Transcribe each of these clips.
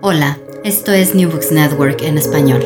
Hola, esto es New Books Network en español.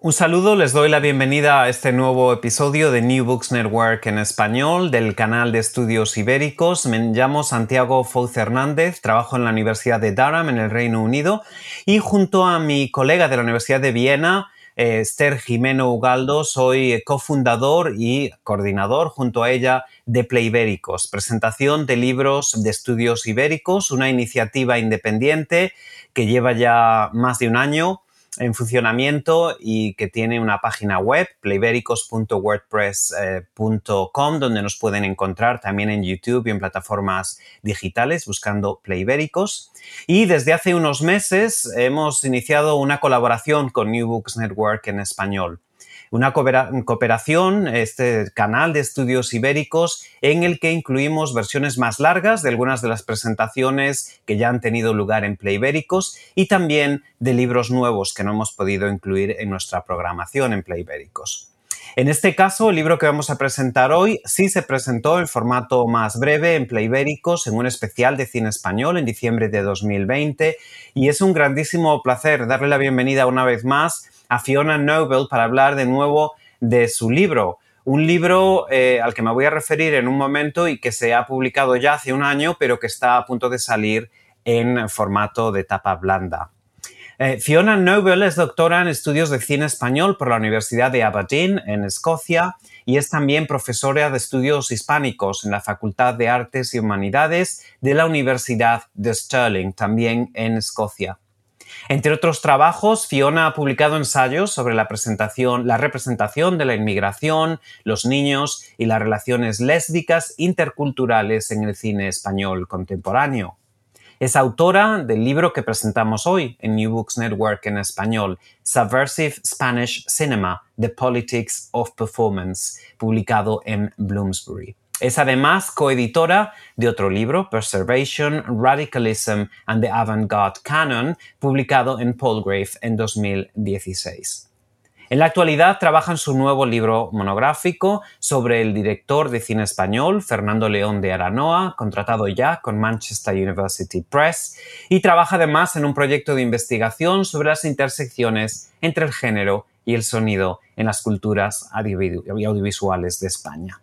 Un saludo, les doy la bienvenida a este nuevo episodio de New Books Network en español del canal de estudios ibéricos. Me llamo Santiago Fouz Hernández, trabajo en la Universidad de Durham en el Reino Unido y junto a mi colega de la Universidad de Viena, Esther Jimeno Ugaldo, soy cofundador y coordinador junto a ella de Playbéricos, presentación de libros de estudios ibéricos, una iniciativa independiente que lleva ya más de un año en funcionamiento y que tiene una página web, playbericos.wordpress.com, donde nos pueden encontrar también en YouTube y en plataformas digitales buscando Playbéricos. Y desde hace unos meses hemos iniciado una colaboración con New Books Network en español una cooperación, este canal de estudios ibéricos, en el que incluimos versiones más largas de algunas de las presentaciones que ya han tenido lugar en Play Ibéricos y también de libros nuevos que no hemos podido incluir en nuestra programación en Play Ibéricos. En este caso, el libro que vamos a presentar hoy sí se presentó en formato más breve en Playbéricos en un especial de cine español en diciembre de 2020 y es un grandísimo placer darle la bienvenida una vez más a Fiona Noble para hablar de nuevo de su libro. Un libro eh, al que me voy a referir en un momento y que se ha publicado ya hace un año, pero que está a punto de salir en formato de tapa blanda. Eh, Fiona Noble es doctora en estudios de cine español por la Universidad de Aberdeen, en Escocia, y es también profesora de estudios hispánicos en la Facultad de Artes y Humanidades de la Universidad de Stirling, también en Escocia. Entre otros trabajos, Fiona ha publicado ensayos sobre la, presentación, la representación de la inmigración, los niños y las relaciones lésbicas interculturales en el cine español contemporáneo. Es autora del libro que presentamos hoy en New Books Network en español, Subversive Spanish Cinema, The Politics of Performance, publicado en Bloomsbury. Es además coeditora de otro libro, Preservation, Radicalism and the Avant-Garde Canon, publicado en Palgrave en 2016. En la actualidad trabaja en su nuevo libro monográfico sobre el director de cine español, Fernando León de Aranoa, contratado ya con Manchester University Press, y trabaja además en un proyecto de investigación sobre las intersecciones entre el género y el sonido en las culturas audiovisuales de España.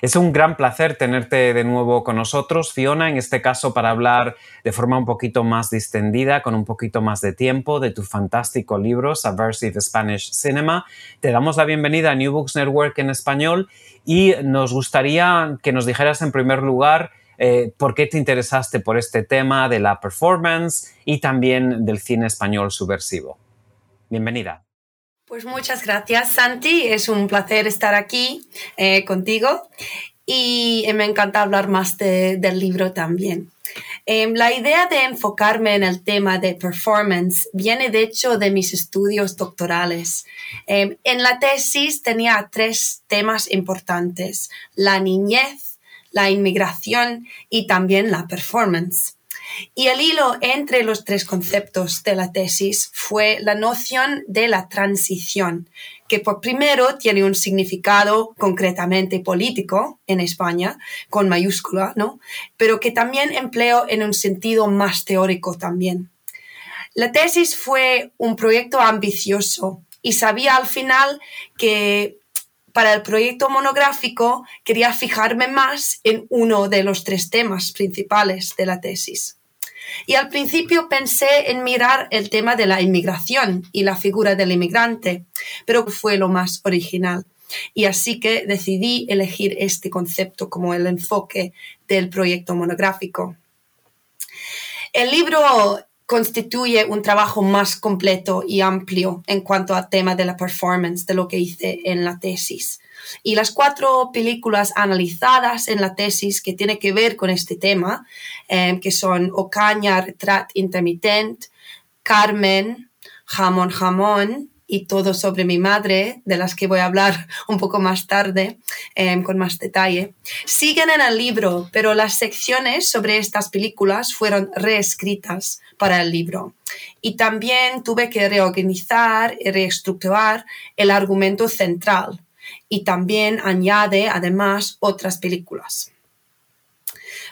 Es un gran placer tenerte de nuevo con nosotros, Fiona, en este caso para hablar de forma un poquito más distendida, con un poquito más de tiempo, de tu fantástico libro, Subversive Spanish Cinema. Te damos la bienvenida a New Books Network en español y nos gustaría que nos dijeras en primer lugar eh, por qué te interesaste por este tema de la performance y también del cine español subversivo. Bienvenida. Pues muchas gracias, Santi. Es un placer estar aquí eh, contigo y me encanta hablar más del libro también. Em, la idea de enfocarme en el tema de performance viene de hecho de mis estudios doctorales. Em, en la tesis tenía tres temas importantes, la niñez, la inmigración y también la performance. Y el hilo entre los tres conceptos de la tesis fue la noción de la transición, que por primero tiene un significado concretamente político en España, con mayúscula, ¿no? Pero que también empleo en un sentido más teórico también. La tesis fue un proyecto ambicioso y sabía al final que para el proyecto monográfico quería fijarme más en uno de los tres temas principales de la tesis. Y al principio pensé en mirar el tema de la inmigración y la figura del inmigrante, pero fue lo más original. Y así que decidí elegir este concepto como el enfoque del proyecto monográfico. El libro constituye un trabajo más completo y amplio en cuanto al tema de la performance de lo que hice en la tesis. Y las cuatro películas analizadas en la tesis que tiene que ver con este tema, eh, que son Ocaña, Retrat Intermitent, Carmen, Jamón Jamón y todo sobre mi madre, de las que voy a hablar un poco más tarde eh, con más detalle, siguen en el libro, pero las secciones sobre estas películas fueron reescritas para el libro. Y también tuve que reorganizar y reestructurar el argumento central y también añade además otras películas.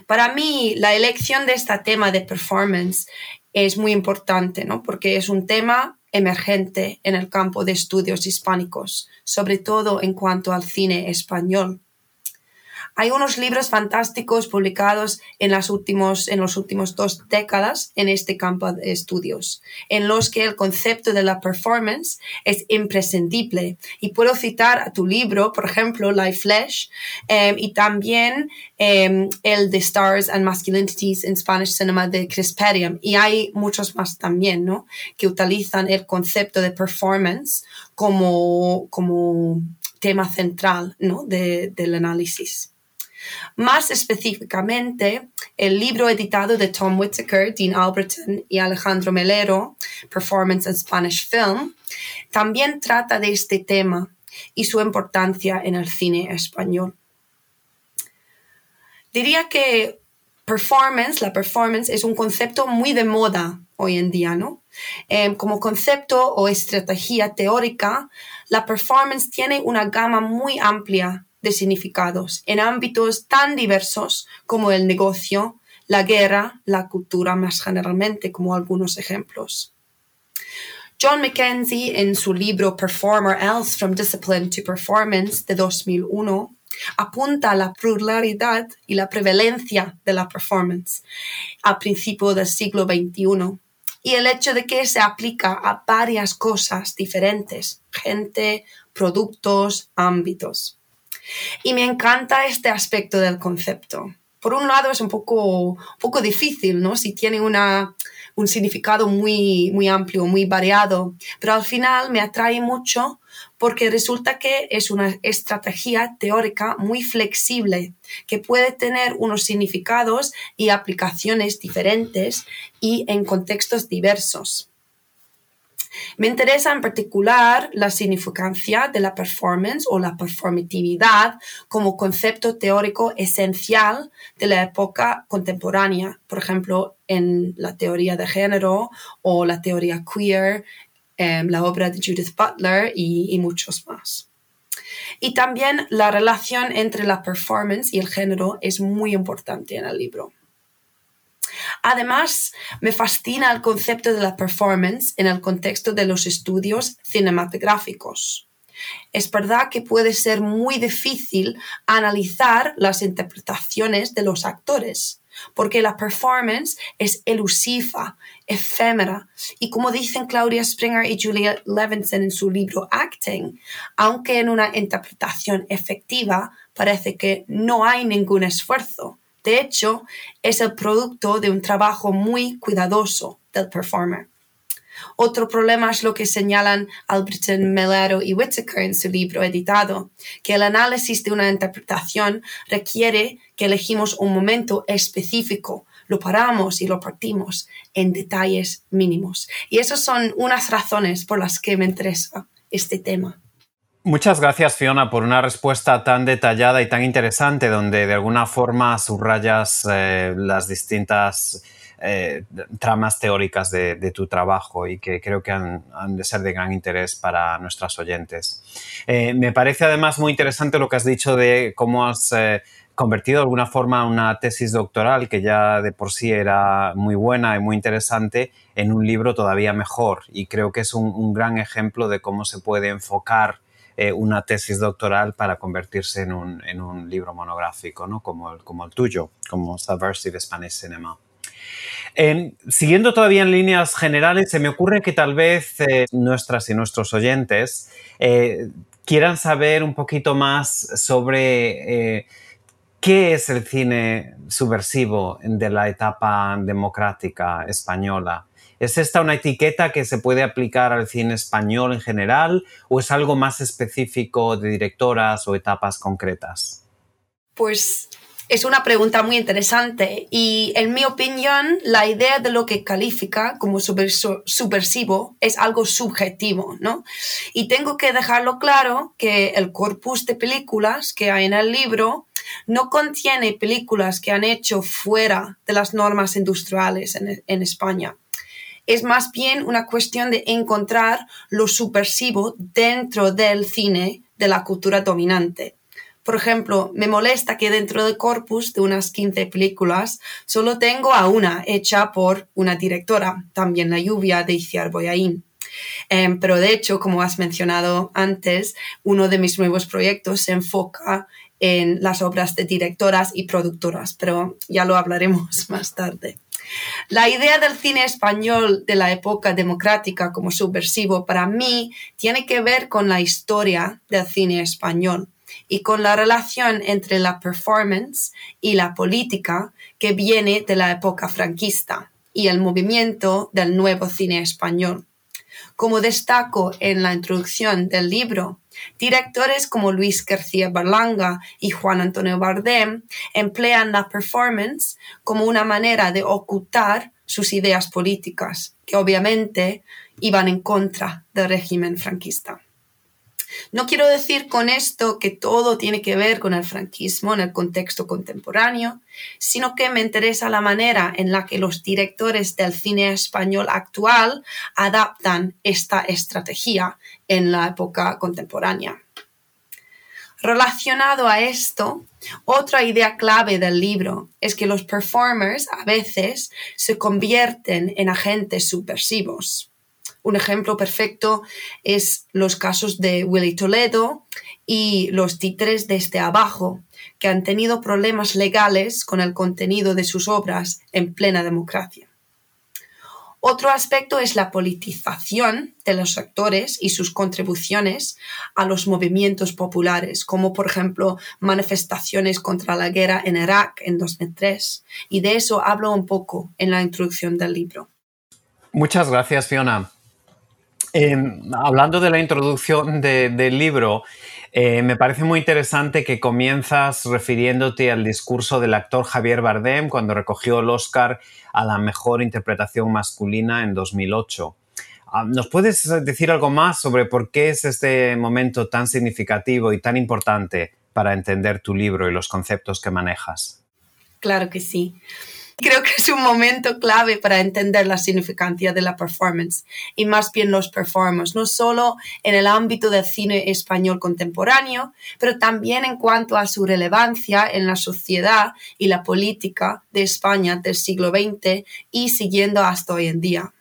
Para mí, la elección de este tema de performance es muy importante, ¿no? Porque es un tema emergente en el campo de estudios hispánicos, sobre todo en cuanto al cine español. Hay unos libros fantásticos publicados en, las últimos, en los últimos dos décadas en este campo de estudios, en los que el concepto de la performance es imprescindible. Y puedo citar a tu libro, por ejemplo, Life Flesh, em, y también em, el de Stars and Masculinities in Spanish Cinema de Chris Perium. Y hay muchos más también, ¿no? Que utilizan el concepto de performance como, como tema central, ¿no? del análisis. Más específicamente, el libro editado de Tom Whitaker, Dean Alberton y Alejandro Melero, Performance in Spanish Film, también trata de este tema y su importancia en el cine español. Diría que performance, la performance es un concepto muy de moda hoy en día, ¿no? Em, como concepto o estrategia teórica, la performance tiene una gama muy amplia de significados en ámbitos tan diversos como el negocio, la guerra, la cultura más generalmente, como algunos ejemplos. John Mackenzie, en su libro Performer Else From Discipline to Performance de 2001, apunta a la pluralidad y la prevalencia de la performance a principios del siglo XXI y el hecho de que se aplica a varias cosas diferentes, gente, productos, ámbitos. Y me encanta este aspecto del concepto. Por un lado es un poco, poco difícil, ¿no? Si tiene una, un significado muy, muy amplio, muy variado, pero al final me atrae mucho porque resulta que es una estrategia teórica muy flexible que puede tener unos significados y aplicaciones diferentes y en contextos diversos. Me interesa en particular la significancia de la performance o la performatividad como concepto teórico esencial de la época contemporánea, por ejemplo, en la teoría de género o la teoría queer, em, la obra de Judith Butler y muchos más. Y también la relación entre la performance y el género es muy importante en el libro. Además, me fascina el concepto de la performance en el contexto de los estudios cinematográficos. Es verdad que puede ser muy difícil analizar las interpretaciones de los actores, porque la performance es elusiva, efémera, y como dicen Claudia Springer y Julia Levinson en su libro Acting, aunque en una interpretación efectiva parece que no hay ningún esfuerzo, de hecho, es el producto de un trabajo muy cuidadoso del performer. Otro problema es lo que señalan Alberton, Melero y Whitaker en su libro editado, que el análisis de una interpretación requiere que elegimos un momento específico, lo paramos y lo partimos en detalles mínimos. Y esas son unas razones por las que me interesa este tema. Muchas gracias, Fiona, por una respuesta tan detallada y tan interesante, donde de alguna forma subrayas eh, las distintas eh, tramas teóricas de, tu trabajo y que creo que han, de ser de gran interés para nuestras oyentes. Eh, me parece además muy interesante lo que has dicho de cómo has convertido de alguna forma una tesis doctoral que ya de por sí era muy buena y muy interesante en un libro todavía mejor y creo que es un, gran ejemplo de cómo se puede enfocar eh, una tesis doctoral para convertirse en un, libro monográfico, ¿no? como, el, como el tuyo, como Subversive Spanish Cinema. siguiendo todavía en líneas generales, se me ocurre que tal vez eh, nuestras y nuestros oyentes eh, quieran saber un poquito más sobre ¿Qué es el cine subversivo de la etapa democrática española? ¿Es esta una etiqueta que se puede aplicar al cine español en general o es algo más específico de directoras o etapas concretas? Pues es una pregunta muy interesante y en mi opinión la idea de lo que califica como subversivo es algo subjetivo, ¿no? Y tengo que dejarlo claro que el corpus de películas que hay en el libro no contiene películas que han hecho fuera de las normas industriales en, España. Es más bien una cuestión de encontrar lo subversivo dentro del cine de la cultura dominante. Por ejemplo, me molesta que dentro del corpus de unas 15 películas solo tengo a una hecha por una directora, también La lluvia de Iciar Boyaín. Em, pero de hecho, como has mencionado antes, uno de mis nuevos proyectos se enfoca en las obras de directoras y productoras, pero ya lo hablaremos más tarde. La idea del cine español de la época democrática como subversivo para mí tiene que ver con la historia del cine español y con la relación entre la performance y la política que viene de la época franquista y el movimiento del nuevo cine español. Como destaco en la introducción del libro, Directores como Luis García Berlanga y Juan Antonio Bardem emplean la performance como una manera de ocultar sus ideas políticas, que obviamente iban en contra del régimen franquista. No quiero decir con esto que todo tiene que ver con el franquismo en el contexto contemporáneo, sino que me interesa la manera en la que los directores del cine español actual adaptan esta estrategia en la época contemporánea. Relacionado a esto, otra idea clave del libro es que los performers a veces se convierten en agentes subversivos. Un ejemplo perfecto es los casos de Willy Toledo y los títeres desde abajo, que han tenido problemas legales con el contenido de sus obras en plena democracia. Otro aspecto es la politización de los actores y sus contribuciones a los movimientos populares, como por ejemplo manifestaciones contra la guerra en Irak en 2003. Y de eso hablo un poco en la introducción del libro. Muchas gracias, Fiona. Em, hablando de la introducción del libro, eh, me parece muy interesante que comienzas refiriéndote al discurso del actor Javier Bardem cuando recogió el Oscar a la mejor interpretación masculina en 2008. Ah, ¿Nos puedes decir algo más sobre por qué es este momento tan significativo y tan importante para entender tu libro y los conceptos que manejas? Claro que sí. Creo que es un momento clave para entender la significancia de la performance y más bien los performers, no solo en el ámbito del cine español contemporáneo, pero también en cuanto a su relevancia en la sociedad y la política de España del siglo XX y siguiendo hasta hoy en día.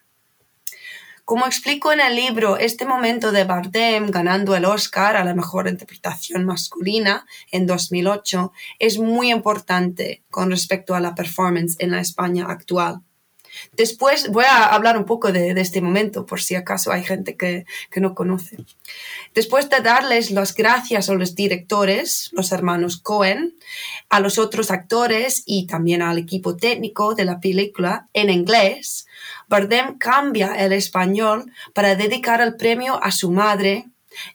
Como explico en el libro, este momento de Bardem ganando el Oscar a la mejor interpretación masculina en 2008 es muy importante con respecto a la performance en la España actual. Después voy a hablar un poco de, este momento, por si acaso hay gente que, que, no conoce. Después de darles las gracias a los directores, los hermanos Cohen, a los otros actores y también al equipo técnico de la película en inglés, Bardem cambia el español para dedicar el premio a su madre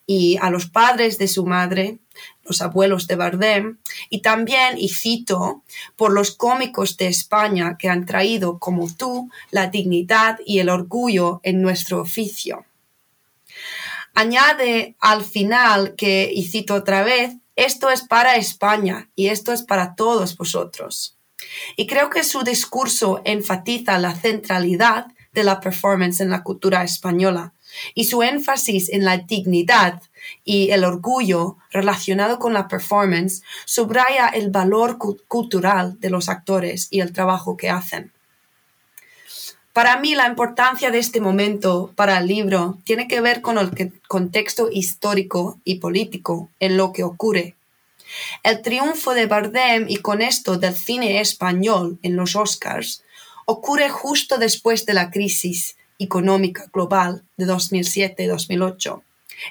y a los padres de su madre, los abuelos de Bardem, y también, y cito, por los cómicos de España que han traído como tú la dignidad y el orgullo en nuestro oficio. Añade al final que, y cito otra vez, esto es para España y esto es para todos vosotros. Y creo que su discurso enfatiza la centralidad de la performance en la cultura española y su énfasis en la dignidad y el orgullo relacionado con la performance subraya el valor cultural de los actores y el trabajo que hacen. Para mí la importancia de este momento para el libro tiene que ver con el contexto histórico y político en lo que ocurre. El triunfo de Bardem y con esto del cine español en los Oscars ocurre justo después de la crisis económica global de 2007-2008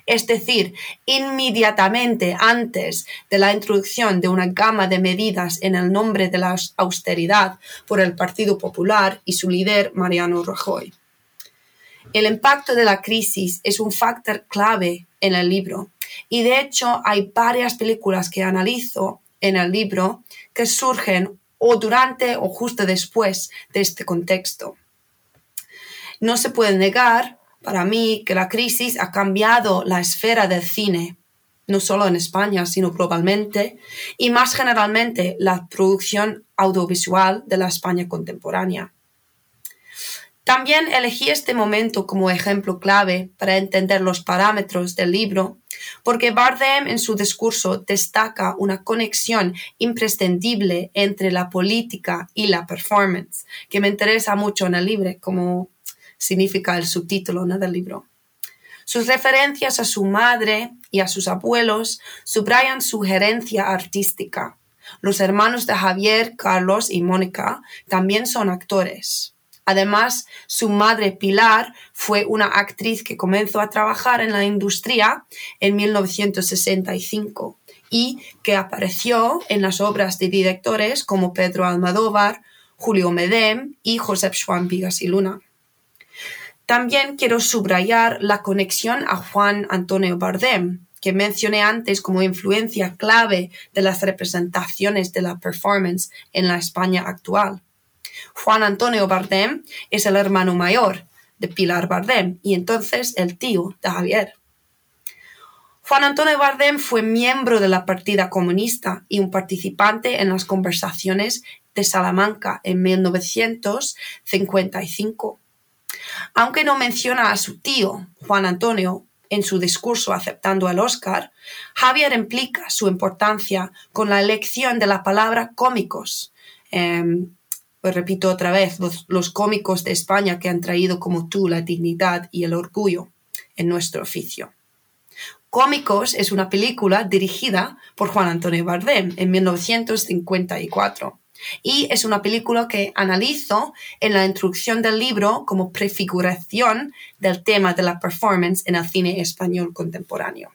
es decir, inmediatamente antes de la introducción de una gama de medidas en el nombre de la austeridad por el Partido Popular y su líder Mariano Rajoy. El impacto de la crisis es un factor clave en el libro y de hecho hay varias películas que analizo en el libro que surgen o durante o justo después de este contexto. No se puede negar para mí que la crisis ha cambiado la esfera del cine, no solo en España, sino globalmente, y más generalmente la producción audiovisual de la España contemporánea. También elegí este momento como ejemplo clave para entender los parámetros del libro, porque Bardem en su discurso destaca una conexión imprescindible entre la política y la performance, que me interesa mucho en el libro, como significa el subtítulo del libro. Sus referencias a su madre y a sus abuelos subrayan su gerencia artística. Los hermanos de Javier, Carlos y Mónica también son actores. Además, su madre Pilar fue una actriz que comenzó a trabajar en la industria en 1965 y que apareció en las obras de directores como Pedro Almodóvar, Julio Medem y Josep Schwan Vigas y Luna. También quiero subrayar la conexión a Juan Antonio Bardem, que mencioné antes como influencia clave de las representaciones de la performance en la España actual. Juan Antonio Bardem es el hermano mayor de Pilar Bardem y entonces el tío de Javier. Juan Antonio Bardem fue miembro de la Partida Comunista y un participante en las conversaciones de Salamanca en 1955. Aunque no menciona a su tío, Juan Antonio, en su discurso aceptando el Oscar, Javier implica su importancia con la elección de la palabra cómicos. Em, repito otra vez, los, los cómicos de España que han traído como tú la dignidad y el orgullo en nuestro oficio. Cómicos es una película dirigida por Juan Antonio Bardem en 1954 y es una película que analizo en la introducción del libro como prefiguración del tema de la performance en el cine español contemporáneo.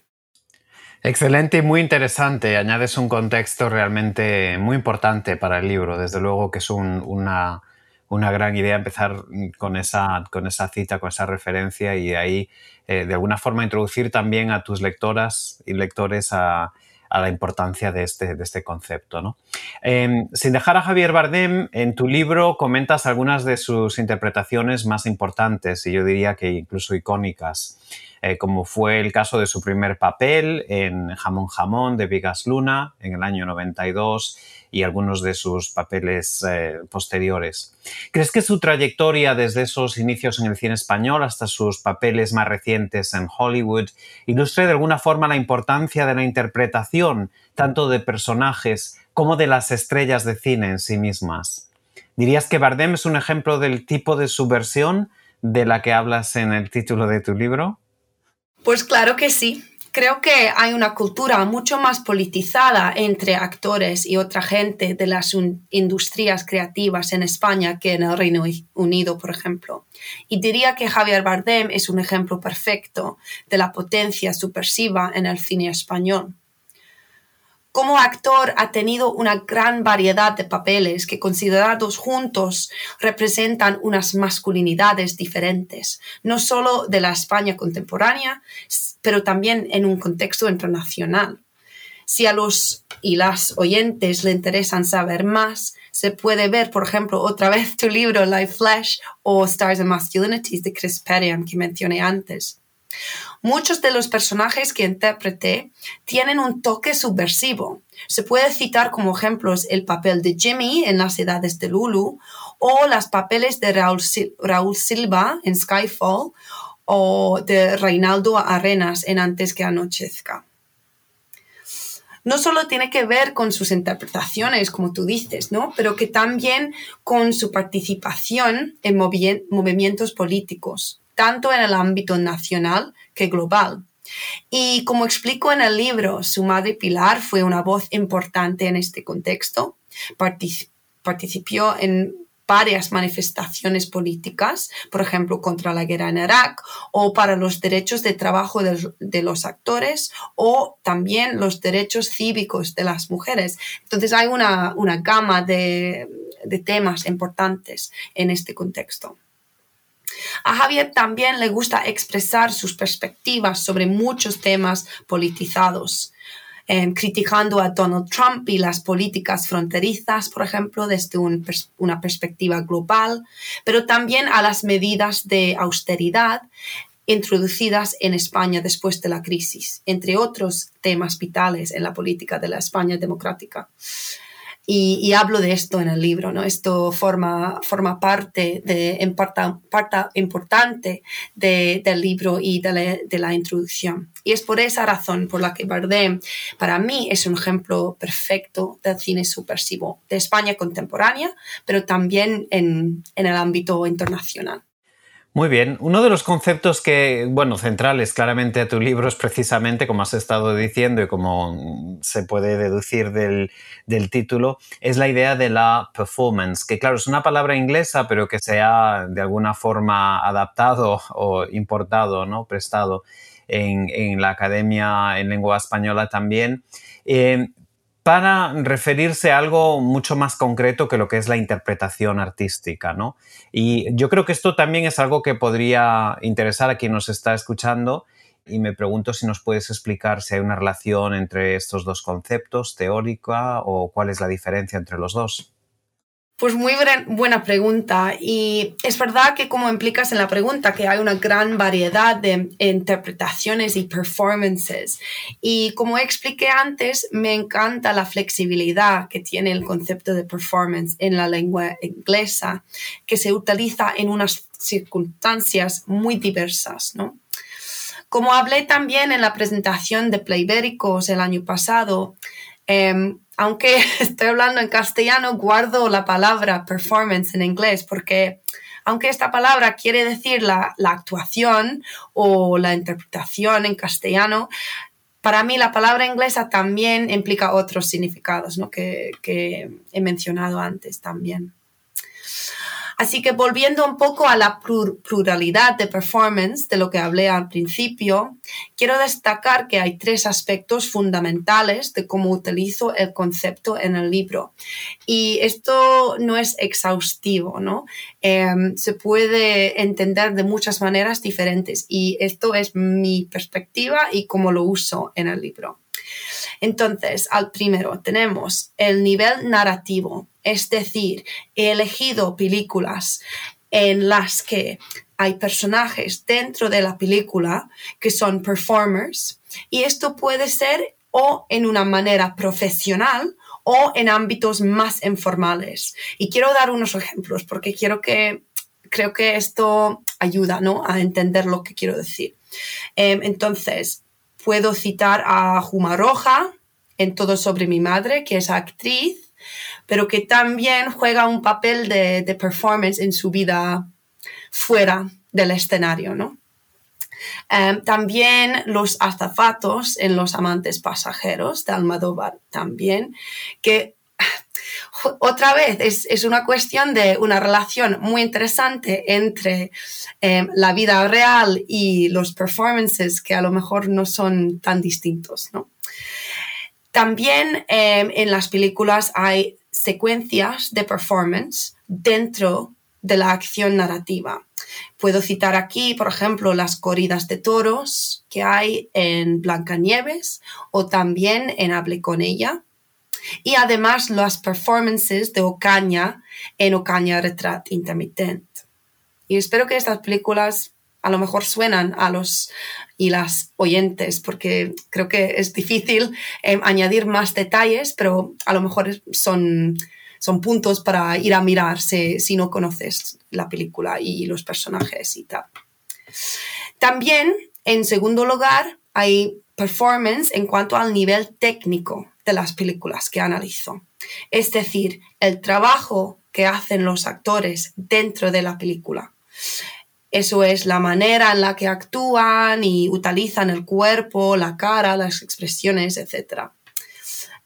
Excelente y muy interesante. Añades un contexto realmente muy importante para el libro. Desde luego que es una, gran idea empezar con esa, con esa cita, con esa referencia y ahí eh, de alguna forma introducir también a tus lectoras y lectores a, a la importancia de este, de este concepto. ¿no? Em, sin dejar a Javier Bardem, en tu libro comentas algunas de sus interpretaciones más importantes y yo diría que incluso icónicas. Eh, como fue el caso de su primer papel en Jamón Jamón de Vigas Luna en el año 92 y algunos de sus papeles eh, posteriores. ¿Crees que su trayectoria desde esos inicios en el cine español hasta sus papeles más recientes en Hollywood ilustre de alguna forma la importancia de la interpretación tanto de personajes como de las estrellas de cine en sí mismas? ¿Dirías que Bardem es un ejemplo del tipo de subversión de la que hablas en el título de tu libro? Pues claro que sí. Creo que hay una cultura mucho más politizada entre actores y otra gente de las industrias creativas en España que en el Reino Unido, por ejemplo. Y diría que Javier Bardem es un ejemplo perfecto de la potencia subversiva en el cine español. Como actor ha tenido una gran variedad de papeles que considerados juntos representan unas masculinidades diferentes, no solo de la España contemporánea, pero también en un contexto internacional. Si a los y las oyentes le interesan saber más, se puede ver, por ejemplo, otra vez tu libro Life Flesh o Stars and Masculinities de Chris Perriam que mencioné antes. Muchos de los personajes que interpreté tienen un toque subversivo. Se puede citar como ejemplos el papel de Jimmy en Las Edades de Lulu o los papeles de Raúl, Silva en Skyfall o de Reinaldo Arenas en Antes que anochezca no solo tiene que ver con sus interpretaciones, como tú dices, ¿no? Pero que también con su participación en movimientos políticos, tanto en el ámbito nacional que global. Y como explico en el libro, su madre Pilar fue una voz importante en este contexto. participó en varias manifestaciones políticas, por ejemplo, contra la guerra en Irak o para los derechos de trabajo de, los actores o también los derechos cívicos de las mujeres. Entonces hay una, gama de temas importantes en este contexto. A Javier también le gusta expresar sus perspectivas sobre muchos temas politizados, em, criticando a Donald Trump y las políticas fronterizas, por ejemplo, desde una perspectiva global, pero también a las medidas de austeridad introducidas en España después de la crisis, entre otros temas vitales en la política de la España democrática. Y, hablo de esto en el libro, ¿no? Esto forma, forma parte, de, en parte, importante del libro y de la, de la, introducción. Y es por esa razón por la que Bardem para mí es un ejemplo perfecto del cine subversivo de España contemporánea, pero también en, en el ámbito internacional. Muy bien. Uno de los conceptos que, bueno, centrales claramente a tu libro es precisamente, como has estado diciendo y como se puede deducir del, título, es la idea de la performance, que claro, es una palabra inglesa, pero que se ha de alguna forma adaptado o importado, ¿no? Prestado en, la Academia en Lengua Española también. Eh, para referirse a algo mucho más concreto que lo que es la interpretación artística, ¿no? Y yo creo que esto también es algo que podría interesar a quien nos está escuchando y me pregunto si nos puedes explicar si hay una relación entre estos dos conceptos, teórica, o cuál es la diferencia entre los dos. Pues muy buena pregunta y es verdad que como implicas en la pregunta que hay una gran variedad de interpretaciones y performances y como expliqué antes me encanta la flexibilidad que tiene el concepto de performance en la lengua inglesa que se utiliza en unas circunstancias muy diversas, ¿no? Como hablé también en la presentación de Playbéricos el año pasado, em, aunque estoy hablando en castellano, guardo la palabra performance en inglés porque aunque esta palabra quiere decir la, actuación o la interpretación en castellano, para mí la palabra inglesa también implica otros significados que he mencionado antes también. Así que volviendo un poco a la pluralidad de performance de lo que hablé al principio, quiero destacar que hay tres aspectos fundamentales de cómo utilizo el concepto en el libro. Y esto no es exhaustivo, ¿no? Em, se puede entender de muchas maneras diferentes y esto es mi perspectiva y cómo lo uso en el libro. Entonces, al primero tenemos el nivel narrativo, es decir, he elegido películas en las que hay personajes dentro de la película que son performers y esto puede ser o en una manera profesional o en ámbitos más informales. Y quiero dar unos ejemplos porque quiero que creo que esto ayuda ¿no? a entender lo que quiero decir. Em, entonces, puedo citar a Juma Roja en Todo sobre mi madre, que es actriz, pero que también juega un papel de, performance en su vida fuera del escenario, ¿no? Em, también los azafatos en Los amantes pasajeros de Almodóvar también, que otra vez es, una cuestión de una relación muy interesante entre em, la vida real y los performances que a lo mejor no son tan distintos, ¿no? También em, en las películas hay secuencias de performance dentro de la acción narrativa. Puedo citar aquí, por ejemplo, las corridas de toros que hay en Blancanieves o también en Hable con ella. Y además las performances de Ocaña en Ocaña Retrat Intermittent. Y espero que estas películas a lo mejor suenan a los y las oyentes, porque creo que es difícil em, añadir más detalles, pero a lo mejor son, son puntos para ir a mirar si, si no conoces la película y los personajes y tal. También, en segundo lugar, hay performance en cuanto al nivel técnico de las películas que analizo. Es decir, el trabajo que hacen los actores dentro de la película. Eso es la manera en la que actúan y utilizan el cuerpo, la cara, las expresiones, etc.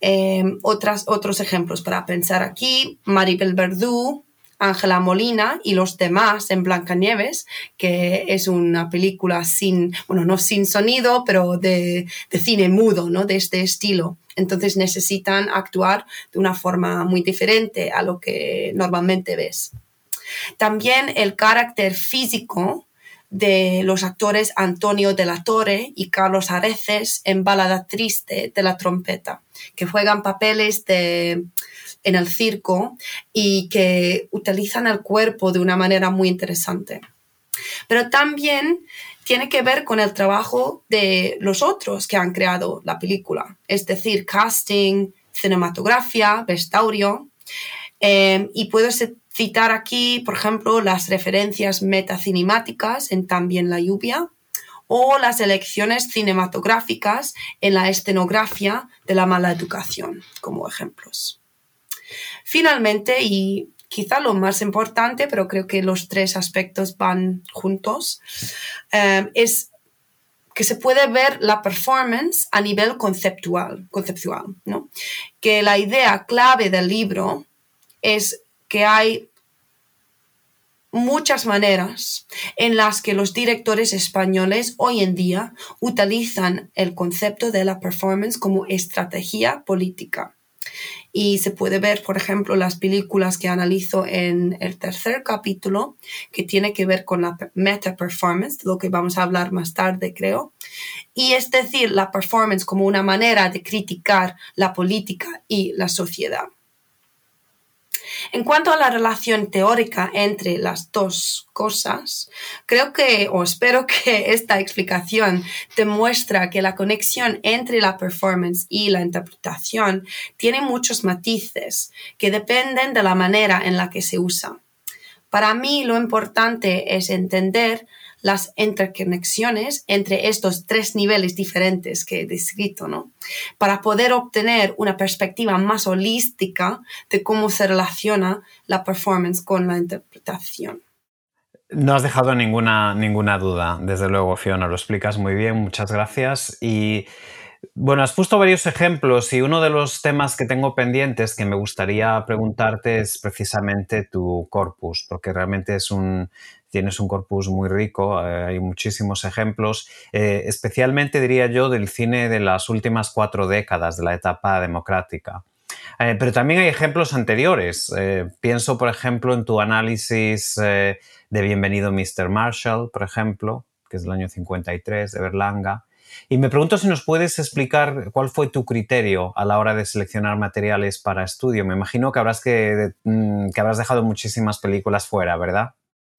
Eh, otros ejemplos para pensar aquí, Maribel Verdú, Ángela Molina y los demás en Blancanieves, que es una película sin, bueno, no sin sonido, pero de, de, cine mudo, ¿no? De este estilo. Entonces necesitan actuar de una forma muy diferente a lo que normalmente ves. También el carácter físico de los actores Antonio de la Torre y Carlos Areces en Balada Triste de la Trompeta, que juegan papeles de, en el circo y que utilizan el cuerpo de una manera muy interesante. Pero también tiene que ver con el trabajo de los otros que han creado la película, es decir, casting, cinematografía, vestuario. Eh, y puedo citar aquí, por ejemplo, las referencias metacinemáticas en También la lluvia o las elecciones cinematográficas en la escenografía de la mala educación, como ejemplos. Finalmente, y quizá lo más importante, pero creo que los tres aspectos van juntos, eh, es que se puede ver la performance a nivel conceptual, conceptual ¿no? que la idea clave del libro es que hay muchas maneras en las que los directores españoles hoy en día utilizan el concepto de la performance como estrategia política. Y se puede ver, por ejemplo, las películas que analizo en el tercer capítulo, que tiene que ver con la meta performance, lo que vamos a hablar más tarde, creo. Y es decir, la performance como una manera de criticar la política y la sociedad. En cuanto a la relación teórica entre las dos cosas, creo que o espero que esta explicación demuestra que la conexión entre la performance y la interpretación tiene muchos matices que dependen de la manera en la que se usa. Para mí lo importante es entender las interconexiones entre estos tres niveles diferentes que he descrito, ¿no? Para poder obtener una perspectiva más holística de cómo se relaciona la performance con la interpretación. No has dejado ninguna, ninguna duda, desde luego, Fiona, lo explicas muy bien, muchas gracias. Y bueno, has puesto varios ejemplos y uno de los temas que tengo pendientes que me gustaría preguntarte es precisamente tu corpus, porque realmente es un, tienes un corpus muy rico, eh, hay muchísimos ejemplos, eh, especialmente diría yo del cine de las últimas cuatro décadas de la etapa democrática. Eh, pero también hay ejemplos anteriores. pienso, por ejemplo, en tu análisis de Bienvenido Mr. Marshall, por ejemplo, que es del año 53, de Berlanga. Y me pregunto si nos puedes explicar cuál fue tu criterio a la hora de seleccionar materiales para estudio. Me imagino que habrás, que, mm, que habrás dejado muchísimas películas fuera, ¿verdad?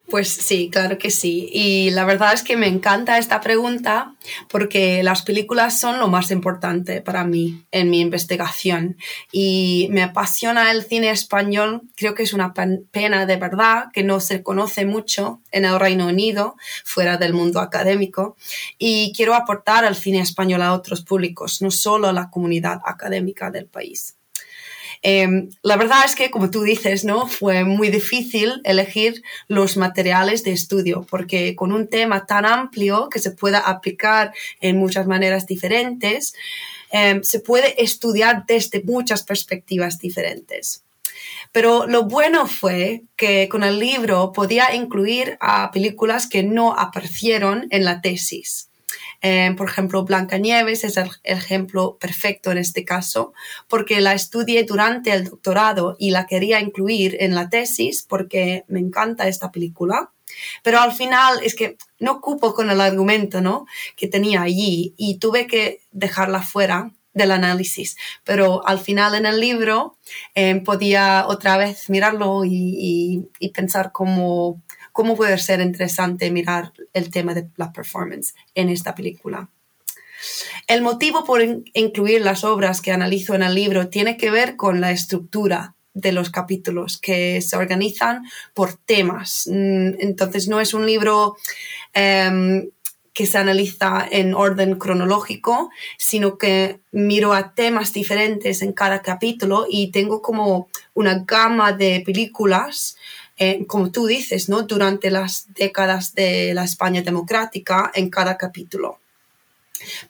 Pues sí, claro que sí. Y la verdad es que me encanta esta pregunta porque las películas son lo más importante para mí en mi investigación. Y me apasiona el cine español. Creo que es una pena de verdad que no se conoce mucho en el Reino Unido, fuera del mundo académico. Y quiero aportar al cine español a otros públicos, no solo a la comunidad académica del país. Em, la verdad es que, como tú dices, ¿no? Fue muy difícil elegir los materiales de estudio, porque con un tema tan amplio que se pueda aplicar en muchas maneras diferentes, em, se puede estudiar desde muchas perspectivas diferentes. Pero lo bueno fue que con el libro podía incluir a películas que no aparecieron en la tesis. Eh, por ejemplo, Blancanieves es el ejemplo perfecto en este caso, porque la estudié durante el doctorado y la quería incluir en la tesis porque me encanta esta película. Pero al final es que no cupo con el argumento ¿no? que tenía allí y tuve que dejarla fuera del análisis. Pero al final en el libro eh, podía otra vez mirarlo y, y pensar cómo cómo puede ser interesante mirar el tema de la performance en esta película. El motivo por incluir las obras que analizo en el libro tiene que ver con la estructura de los capítulos que se organizan por temas. Mm, entonces no es un libro em, que se analiza en orden cronológico, sino que miro a temas diferentes en cada capítulo y tengo como una gama de películas, eh, como tú dices, ¿no? durante las décadas de la España democrática en cada capítulo.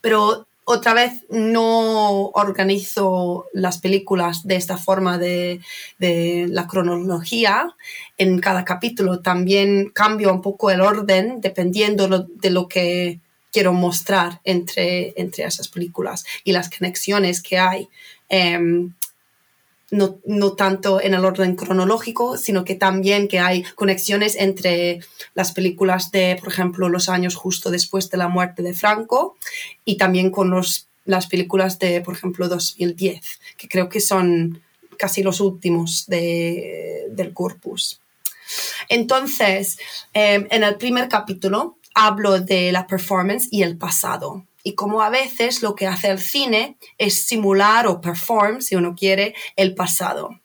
Pero otra vez no organizo las películas de esta forma de, la cronología en cada capítulo. También cambio un poco el orden dependiendo de lo que quiero mostrar entre, entre esas películas y las conexiones que hay. Em, no, tanto en el orden cronológico, sino que también que hay conexiones entre las películas de, por ejemplo, los años justo después de la muerte de Franco y también con los, las películas de, por ejemplo, 2010, que creo que son casi los últimos del corpus. Entonces, eh, en el primer capítulo hablo de la performance y el pasado y como a veces lo que hace el cine es simular o perform, si uno quiere, el pasado.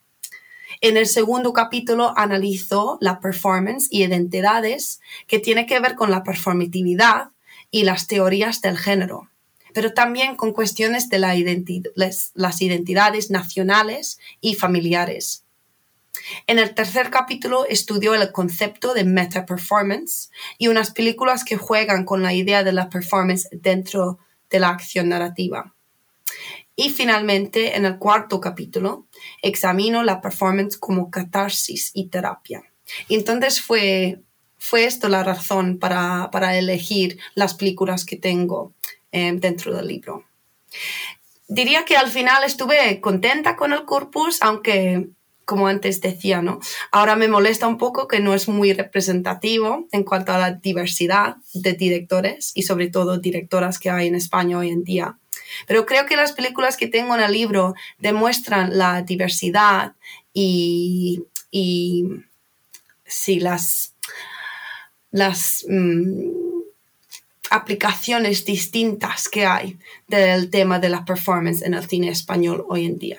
En el segundo capítulo analizo la performance y identidades que tiene que ver con la performatividad y las teorías del género, pero también con cuestiones de la las identidades nacionales y familiares. En el tercer capítulo estudió el concepto de meta performance y unas películas que juegan con la idea de la performance dentro de la acción narrativa. Y finalmente, en el cuarto capítulo, examino la performance como catarsis y terapia. Entonces fue, fue esto la razón para, elegir las películas que tengo eh, dentro del libro. Diría que al final estuve contenta con el corpus, aunque como antes decía, ¿no? Ahora me molesta un poco que no es muy representativo en cuanto a la diversidad de directores y sobre todo directoras que hay en España hoy en día. Pero creo que las películas que tengo en el libro demuestran la diversidad y, y sí, las, las mm, aplicaciones distintas que hay del tema de la performance en el cine español hoy en día.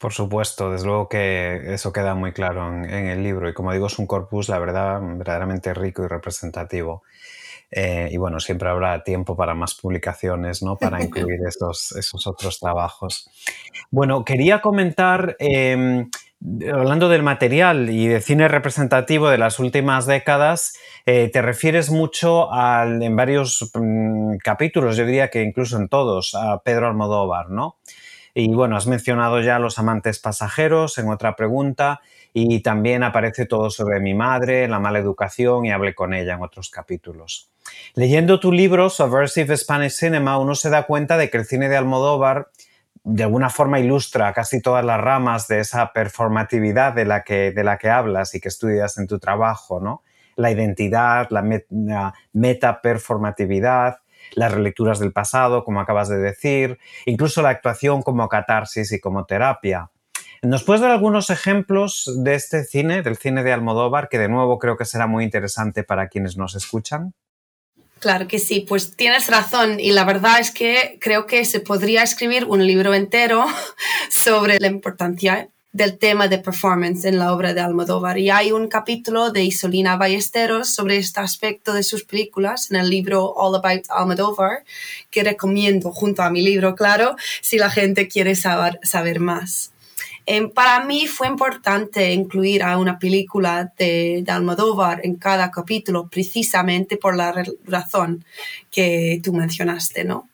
Por supuesto, desde luego que eso queda muy claro en, el libro y como digo es un corpus, la verdad, verdaderamente rico y representativo. Eh, y bueno, siempre habrá tiempo para más publicaciones, ¿no? Para incluir esos, esos otros trabajos. Bueno, quería comentar, em, hablando del material y de cine representativo de las últimas décadas, eh, te refieres mucho al, en varios mm, capítulos, yo diría que incluso en todos, a Pedro Almodóvar, ¿no? Y bueno, has mencionado ya los amantes pasajeros en otra pregunta y también aparece todo sobre mi madre, la mala educación y hablé con ella en otros capítulos. Leyendo tu libro, Subversive Spanish Cinema, uno se da cuenta de que el cine de Almodóvar de alguna forma ilustra casi todas las ramas de esa performatividad de la que, de la que hablas y que estudias en tu trabajo, ¿no? La identidad, la, la metaperformatividad, las relecturas del pasado, como acabas de decir, incluso la actuación como catarsis y como terapia. ¿Nos puedes dar algunos ejemplos de este cine, del cine de Almodóvar, que de nuevo creo que será muy interesante para quienes nos escuchan? Claro que sí, pues tienes razón y la verdad es que creo que se podría escribir un libro entero sobre la importancia del tema de performance en la obra de Almodóvar. Y hay un capítulo de Isolina Ballesteros sobre este aspecto de sus películas en el libro All About Almodóvar, que recomiendo junto a mi libro, claro, si la gente quiere saber, saber más. Em, para mí fue importante incluir a una película de, de, Almodóvar en cada capítulo precisamente por la razón que tú mencionaste, ¿no?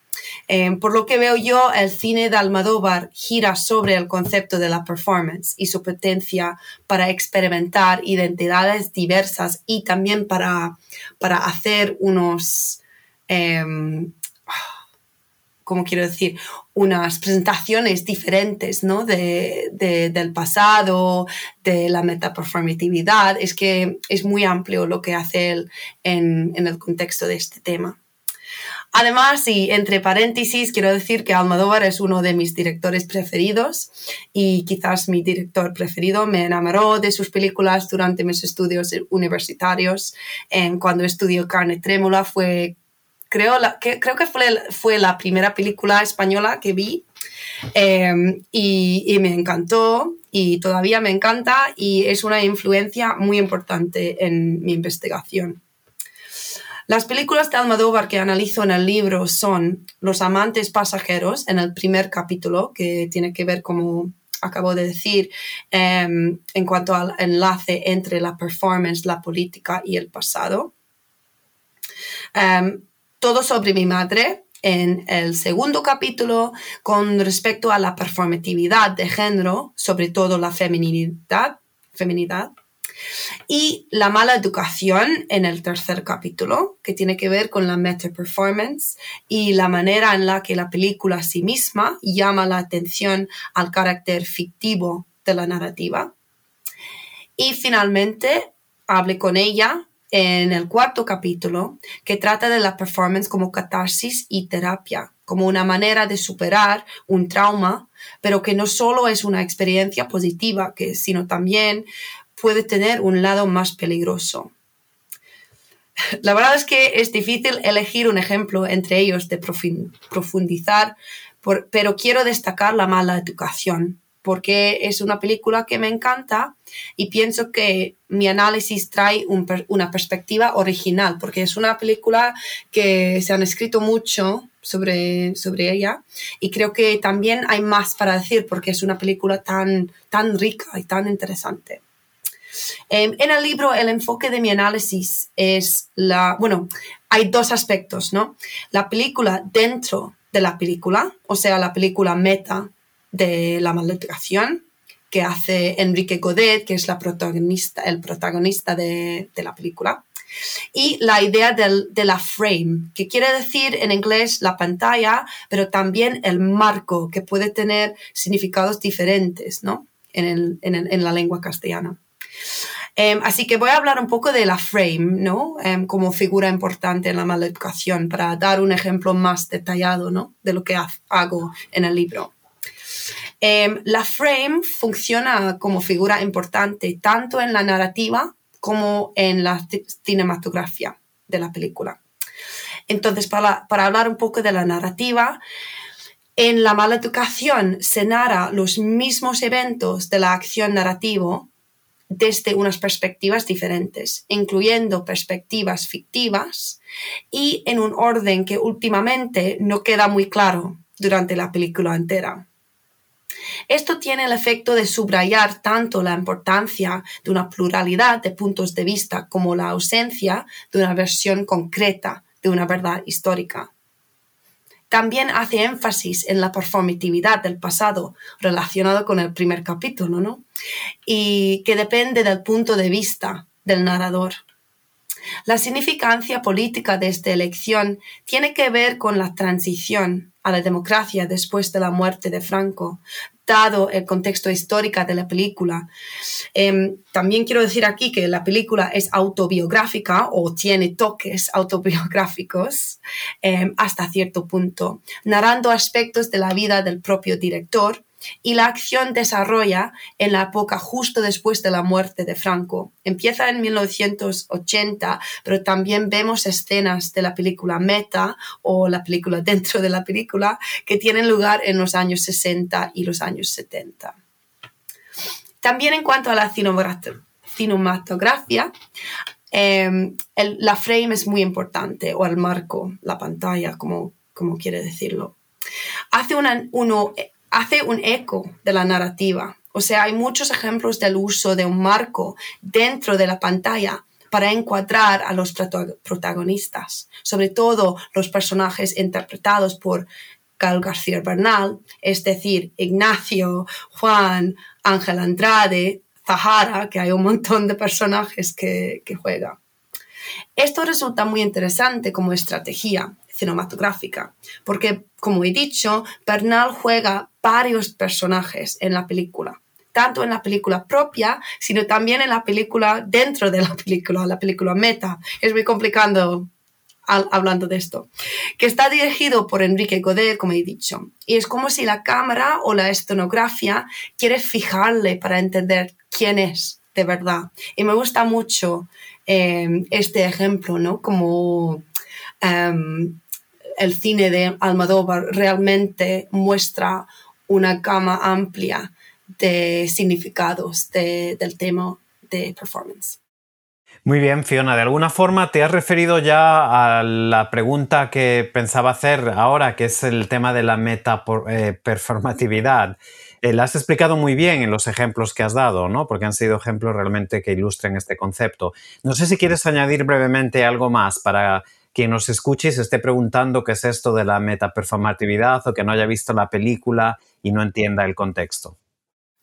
Em, por lo que veo yo, el cine de Almodóvar gira sobre el concepto de la performance y su potencia para experimentar identidades diversas y también para, para hacer unos, eh, ¿cómo quiero decir? Unas presentaciones diferentes, ¿no? De, del pasado, de la metaperformatividad. Es que es muy amplio lo que hace él en, en el contexto de este tema. Además, y entre paréntesis, quiero decir que Almodóvar es uno de mis directores preferidos y quizás mi director preferido. Me enamoró de sus películas durante mis estudios universitarios. En, cuando estudió Carne Trémula fue, creo, la, que, creo que fue, fue la primera película española que vi em, y, y me encantó y todavía me encanta y es una influencia muy importante en mi investigación. Las películas de Almodóvar que analizo en el libro son Los amantes pasajeros, en el primer capítulo, que tiene que ver, como acabo de decir, em, en cuanto al enlace entre la performance, la política y el pasado. Em, todo sobre mi madre, en el segundo capítulo con respecto a la performatividad de género, sobre todo la feminidad, feminidad y la mala educación en el tercer capítulo, que tiene que ver con la meta performance y la manera en la que la película a sí misma llama la atención al carácter fictivo de la narrativa. Y finalmente, hable con ella en el cuarto capítulo, que trata de la performance como catarsis y terapia, como una manera de superar un trauma, pero que no solo es una experiencia positiva, que, sino también puede tener un lado más peligroso. La verdad es que es difícil elegir un ejemplo entre ellos de profundizar, pero quiero destacar la mala educación, porque es una película que me encanta y pienso que mi análisis trae una perspectiva original, porque es una película que se han escrito mucho sobre, sobre ella y creo que también hay más para decir porque es una película tan, tan rica y tan interesante. Em, en el libro, el enfoque de mi análisis es la, bueno, hay dos aspectos, ¿no? La película dentro de la película, o sea, la película meta de la maleducación que hace Enrique Godet, que es la protagonista, el protagonista de, la película. Y la idea de la frame, que quiere decir en inglés la pantalla, pero también el marco, que puede tener significados diferentes ¿no? en la lengua castellana. Em, así que voy a hablar un poco de la frame, ¿no? Em, como figura importante en la maleducación para dar un ejemplo más detallado, ¿no? De lo que hago en el libro. Em, la frame funciona como figura importante tanto en la narrativa como en la cinematografía de la película. Entonces, para, para hablar un poco de la narrativa, en la maleducación se narra los mismos eventos de la acción narrativo desde unas perspectivas diferentes, incluyendo perspectivas fictivas y en un orden que últimamente no queda muy claro durante la película entera. Esto tiene el efecto de subrayar tanto la importancia de una pluralidad de puntos de vista como la ausencia de una versión concreta de una verdad histórica. También hace énfasis en la performatividad del pasado relacionado con el primer capítulo, ¿no? Y que depende del punto de vista del narrador. La significancia política de esta elección tiene que ver con la transición a la democracia después de la muerte de Franco, dado el contexto histórico de la película. Em, también quiero decir aquí que la película es autobiográfica o tiene toques autobiográficos em, hasta cierto punto, narrando aspectos de la vida del propio director y la acción desarrolla en la época justo después de la muerte de Franco. Empieza en 1980, pero también vemos escenas de la película Meta o la película dentro de la película que tienen lugar en los años 60 y los años 70. También en cuanto a la cinematografía, em, la frame es muy importante, o el marco, la pantalla, como, como quiere decirlo. Hace, uno, hace un eco de la narrativa. O sea, hay muchos ejemplos del uso de un marco dentro de la pantalla para encuadrar a los protagonistas, sobre todo los personajes interpretados por Gal García Bernal, es decir, Ignacio, Juan, Ángel Andrade, Zahara, que hay un montón de personajes que, que juegan. Esto resulta muy interesante como estrategia cinematográfica, porque, como he dicho, Bernal juega varios personajes en la película tanto en la película propia, sino también en la película dentro de la película, la película meta. Es muy complicado hablando de esto, que está dirigido por Enrique Godet, como he dicho. Y es como si la cámara o la escenografía quiere fijarle para entender quién es de verdad. Y me gusta mucho em, este ejemplo, ¿no? Como em, el cine de Almodóvar realmente muestra una gama amplia de significados del tema de performance. Muy bien, Fiona. De alguna forma te has referido ya a la pregunta que pensaba hacer ahora, que es el tema de la meta eh. Eh, la has explicado muy bien en los ejemplos que has dado, ¿no? Porque han sido ejemplos realmente que ilustren este concepto. No sé si quieres añadir brevemente algo más para quien nos escuche y se esté preguntando qué es esto de la metaperformatividad o que no haya visto la película y no entienda el contexto.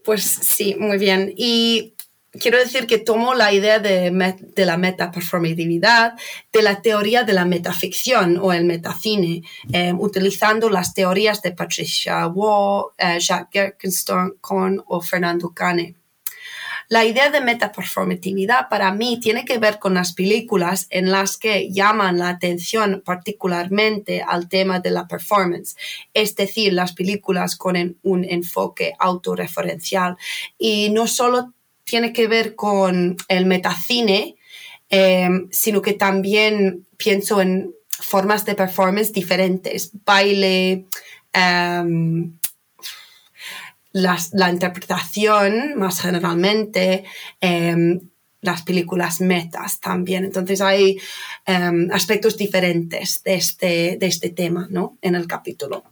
Pues sí, muy bien. Y quiero decir que tomo la idea de, la metaperformatividad de la teoría de la metaficción o el metacine, eh, utilizando las teorías de Patricia Waugh, eh, Jacques Gerkenstern o Fernando Cane. La idea de metaperformatividad para mí tiene que ver con las películas en las que llaman la atención particularmente al tema de la performance, es decir, las películas con un enfoque autorreferencial. Y no solo tiene que ver con el metacine, eh, sino que también pienso en formas de performance diferentes, baile, la interpretación más generalmente, em, las películas metas también. Entonces hay em, aspectos diferentes de este, de este tema ¿no? en el capítulo.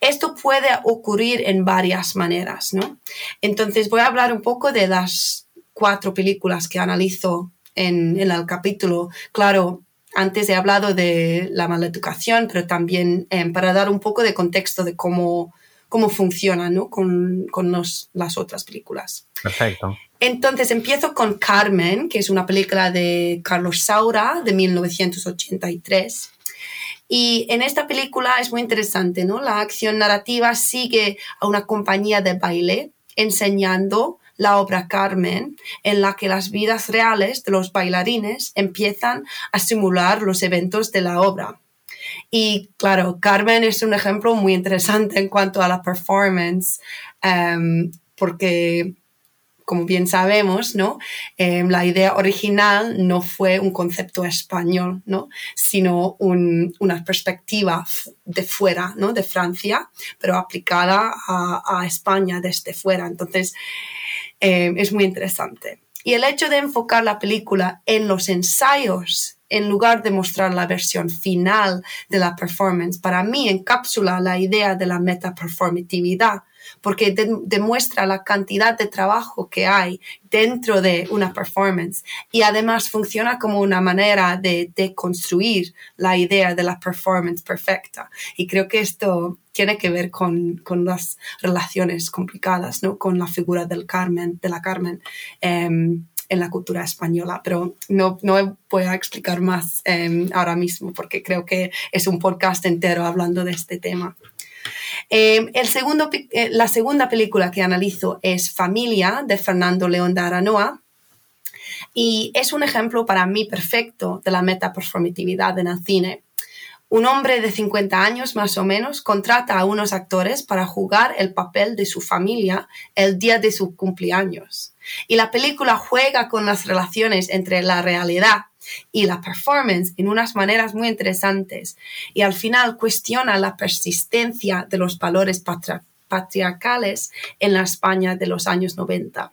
Esto puede ocurrir en varias maneras, ¿no? Entonces voy a hablar un poco de las cuatro películas que analizo en, en el capítulo. Claro, antes he hablado de la maleducación, pero también em, para dar un poco de contexto de cómo, cómo funciona ¿no? con, con las otras películas. Perfecto. Entonces empiezo con Carmen, que es una película de Carlos Saura de 1983. Y en esta película es muy interesante, ¿no? La acción narrativa sigue a una compañía de baile enseñando la obra Carmen, en la que las vidas reales de los bailarines empiezan a simular los eventos de la obra. Y claro, Carmen es un ejemplo muy interesante en cuanto a la performance, em, porque como bien sabemos, ¿no? Em, la idea original no fue un concepto español, ¿no? Sino una perspectiva de fuera, ¿no? De Francia, pero aplicada a, España desde fuera. Entonces, em, es muy interesante. Y el hecho de enfocar la película en los ensayos en lugar de mostrar la versión final de la performance, para mí encapsula la idea de la metaperformatividad, porque demuestra la cantidad de trabajo que hay dentro de una performance y además funciona como una manera de, construir la idea de la performance perfecta. Y creo que esto tiene que ver con, las relaciones complicadas, ¿no? Con la figura del Carmen, de la Carmen. Em, en la cultura española, pero no, no voy a explicar más em, ahora mismo porque creo que es un podcast entero hablando de este tema. Em, el segundo, eh, la segunda película que analizo es Familia de Fernando León de Aranoa y es un ejemplo para mí perfecto de la metaperformatividad en el cine. Un hombre de 50 años más o menos contrata a unos actores para jugar el papel de su familia el día de su cumpleaños. Y la película juega con las relaciones entre la realidad y la performance en unas maneras muy interesantes y al final cuestiona la persistencia de los valores patriarcales en la España de los años 90.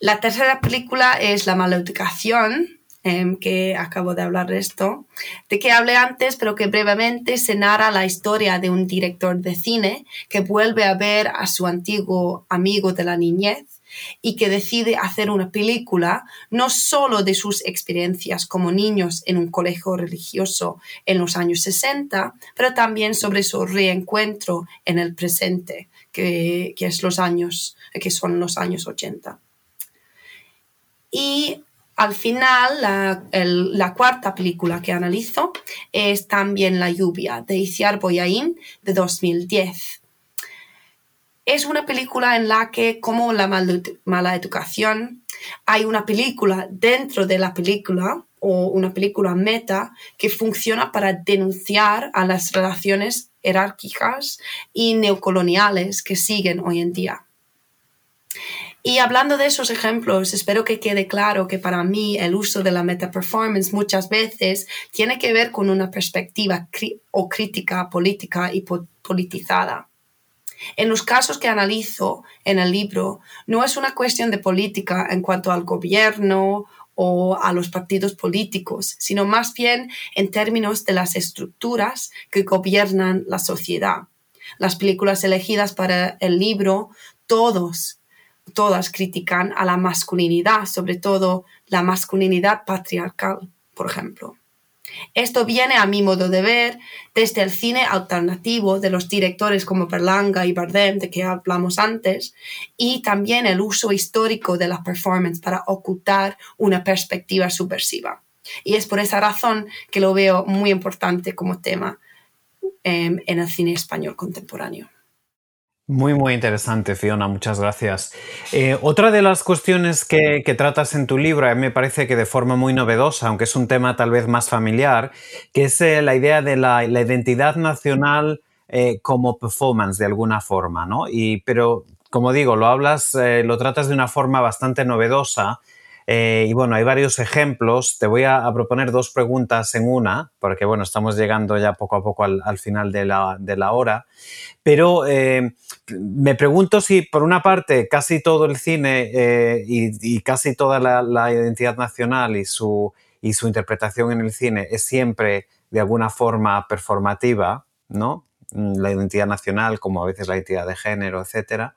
La tercera película es La maleducación, em, que acabo de hablar de esto, de que hablé antes, pero que brevemente se narra la historia de un director de cine que vuelve a ver a su antiguo amigo de la niñez y que decide hacer una película no solo de sus experiencias como niños en un colegio religioso en los años 60, pero también sobre su reencuentro en el presente, que, es los años, que son los años 80. Y al final, la, cuarta película que analizo es también La lluvia, de Iciar Boyain, de 2010. Es una película en la que, como la mala educación, hay una película dentro de la película o una película meta que funciona para denunciar a las relaciones jerárquicas y neocoloniales que siguen hoy en día. Y hablando de esos ejemplos, espero que quede claro que para mí el uso de la meta performance muchas veces tiene que ver con una perspectiva o crítica política y politizada. En los casos que analizo en el libro, no es una cuestión de política en cuanto al gobierno o a los partidos políticos, sino más bien en términos de las estructuras que gobiernan la sociedad. Las películas elegidas para el libro, todos todas critican a la masculinidad, sobre todo la masculinidad patriarcal, por ejemplo. Esto viene a mi modo de ver desde el cine alternativo de los directores como Berlanga y Bardem, de que hablamos antes, y también el uso histórico de la performance para ocultar una perspectiva subversiva. Y es por esa razón que lo veo muy importante como tema em, en el cine español contemporáneo. Muy, muy interesante, Fiona, muchas gracias. Eh, otra de las cuestiones que, tratas en tu libro, a mí me parece que de forma muy novedosa, aunque es un tema tal vez más familiar, que es eh, la idea de la, identidad nacional eh, como performance de alguna forma, ¿no? Y, pero, como digo, lo hablas, lo tratas de una forma bastante novedosa eh, y bueno, hay varios ejemplos. Te voy a, proponer dos preguntas en una, porque bueno, estamos llegando ya poco a poco al, final de la, hora. Pero eh, me pregunto si, por una parte, casi todo el cine eh, y, casi toda la, identidad nacional y su, y su interpretación en el cine es siempre de alguna forma performativa, ¿no? Mm, la identidad nacional, como a veces la identidad de género, etc.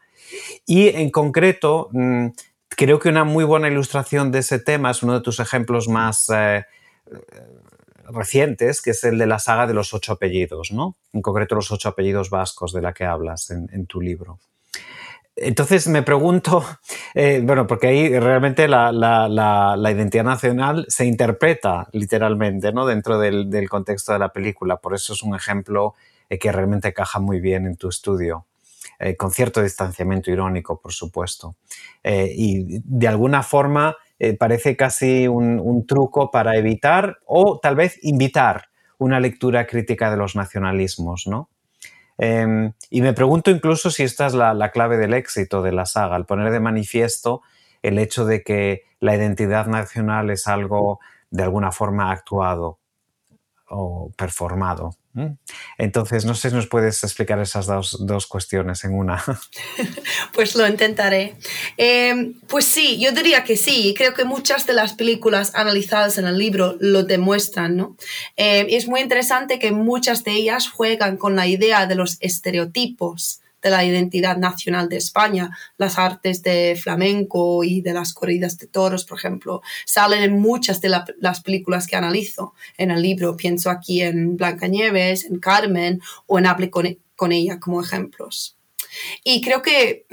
Y en concreto, mm, creo que una muy buena ilustración de ese tema es uno de tus ejemplos más eh, recientes, que es el de la saga de los ocho apellidos, ¿no? En concreto los ocho apellidos vascos de la que hablas en, tu libro. Entonces me pregunto, eh, bueno, porque ahí realmente la, identidad nacional se interpreta literalmente, ¿no? Dentro del, contexto de la película. Por eso es un ejemplo eh, que realmente caja muy bien en tu estudio. Eh, con cierto distanciamiento irónico, por supuesto. Eh, y de alguna forma eh, parece casi un, truco para evitar o tal vez invitar una lectura crítica de los nacionalismos, ¿no? Em, y me pregunto incluso si esta es la, clave del éxito de la saga, al poner de manifiesto el hecho de que la identidad nacional es algo de alguna forma actuado o performado. Entonces, no sé si nos puedes explicar esas dos, cuestiones en una. Pues lo intentaré. Em, pues sí, yo diría que sí. Creo que muchas de las películas analizadas en el libro lo demuestran, ¿no? Em, es muy interesante que muchas de ellas juegan con la idea de los estereotipos de la identidad nacional de España. Las artes de flamenco y de las corridas de toros, por ejemplo, salen en muchas de las películas que analizo en el libro. Pienso aquí en Blancanieves, en Carmen o en Hable con, con ella como ejemplos. Y creo que,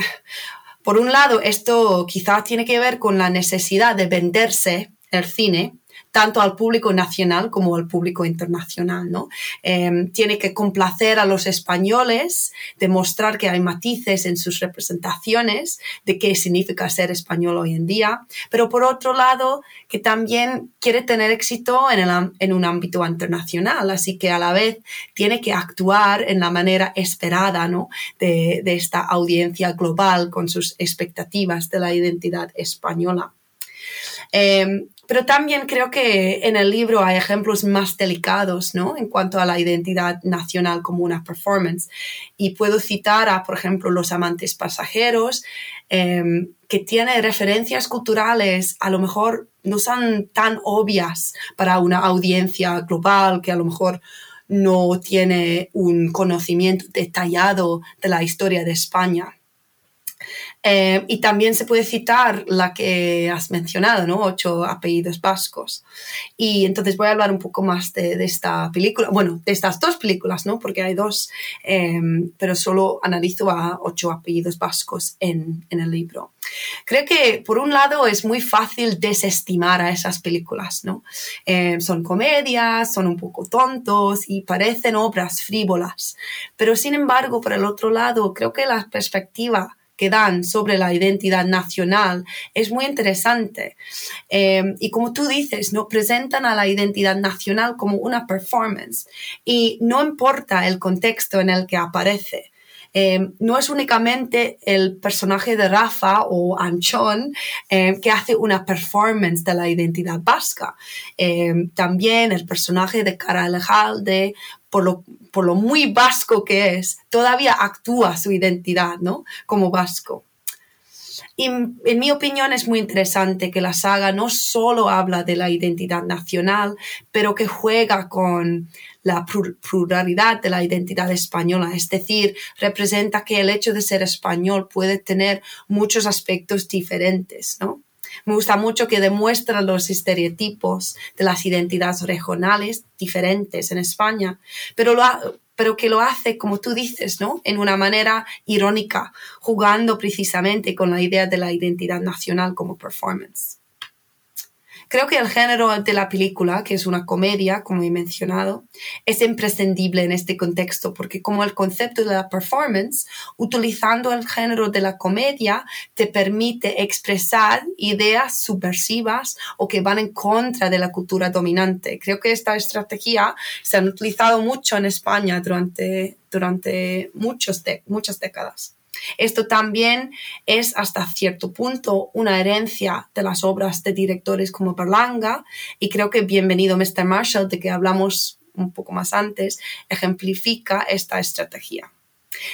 por un lado, esto quizás tiene que ver con la necesidad de venderse el cine tanto al público nacional como al público internacional. ¿no? Em, tiene que complacer a los españoles, demostrar que hay matices en sus representaciones de qué significa ser español hoy en día, pero por otro lado, que también quiere tener éxito en, en un ámbito internacional, así que a la vez tiene que actuar en la manera esperada ¿no? de, de esta audiencia global con sus expectativas de la identidad española. Em, pero también creo que en el libro hay ejemplos más delicados, ¿no? En cuanto a la identidad nacional como una performance. Y puedo citar a, por ejemplo, Los amantes pasajeros, em, que tiene referencias culturales a lo mejor no son tan obvias para una audiencia global que a lo mejor no tiene un conocimiento detallado de la historia de España. Eh, y también se puede citar la que has mencionado, ¿no? Ocho apellidos vascos. Y entonces voy a hablar un poco más de, esta película, bueno, de estas dos películas, ¿no? Porque hay dos, em, pero solo analizo a ocho apellidos vascos en, el libro. Creo que, por un lado, es muy fácil desestimar a esas películas, ¿no? Em, son comedias, son un poco tontos y parecen obras frívolas. Pero, sin embargo, por el otro lado, creo que la perspectiva que dan sobre la identidad nacional es muy interesante. Eh, y como tú dices, no presentan a la identidad nacional como una performance y no importa el contexto en el que aparece. Eh, no es únicamente el personaje de Rafa o Anchón eh, que hace una performance de la identidad vasca. también el personaje de Cara Alejalde por lo, por lo muy vasco que es, todavía actúa su identidad, ¿no? Como vasco. Y en mi opinión es muy interesante que la saga no solo habla de la identidad nacional, pero que juega con la pluralidad de la identidad española. Es decir, representa que el hecho de ser español puede tener muchos aspectos diferentes, ¿no? Me gusta mucho que demuestra los estereotipos de las identidades regionales diferentes en España, pero, lo pero que lo hace, como tú dices, ¿no? En una manera irónica, jugando precisamente con la idea de la identidad nacional como performance. Creo que el género de la película, que es una comedia, como he mencionado, es imprescindible en este contexto porque como el concepto de la performance, utilizando el género de la comedia, te permite expresar ideas subversivas o que van en contra de la cultura dominante. Creo que esta estrategia se ha utilizado mucho en España durante, durante muchos muchas décadas. Esto también es hasta cierto punto una herencia de las obras de directores como Berlanga y creo que Bienvenido Mr. Marshall, de que hablamos un poco más antes, ejemplifica esta estrategia.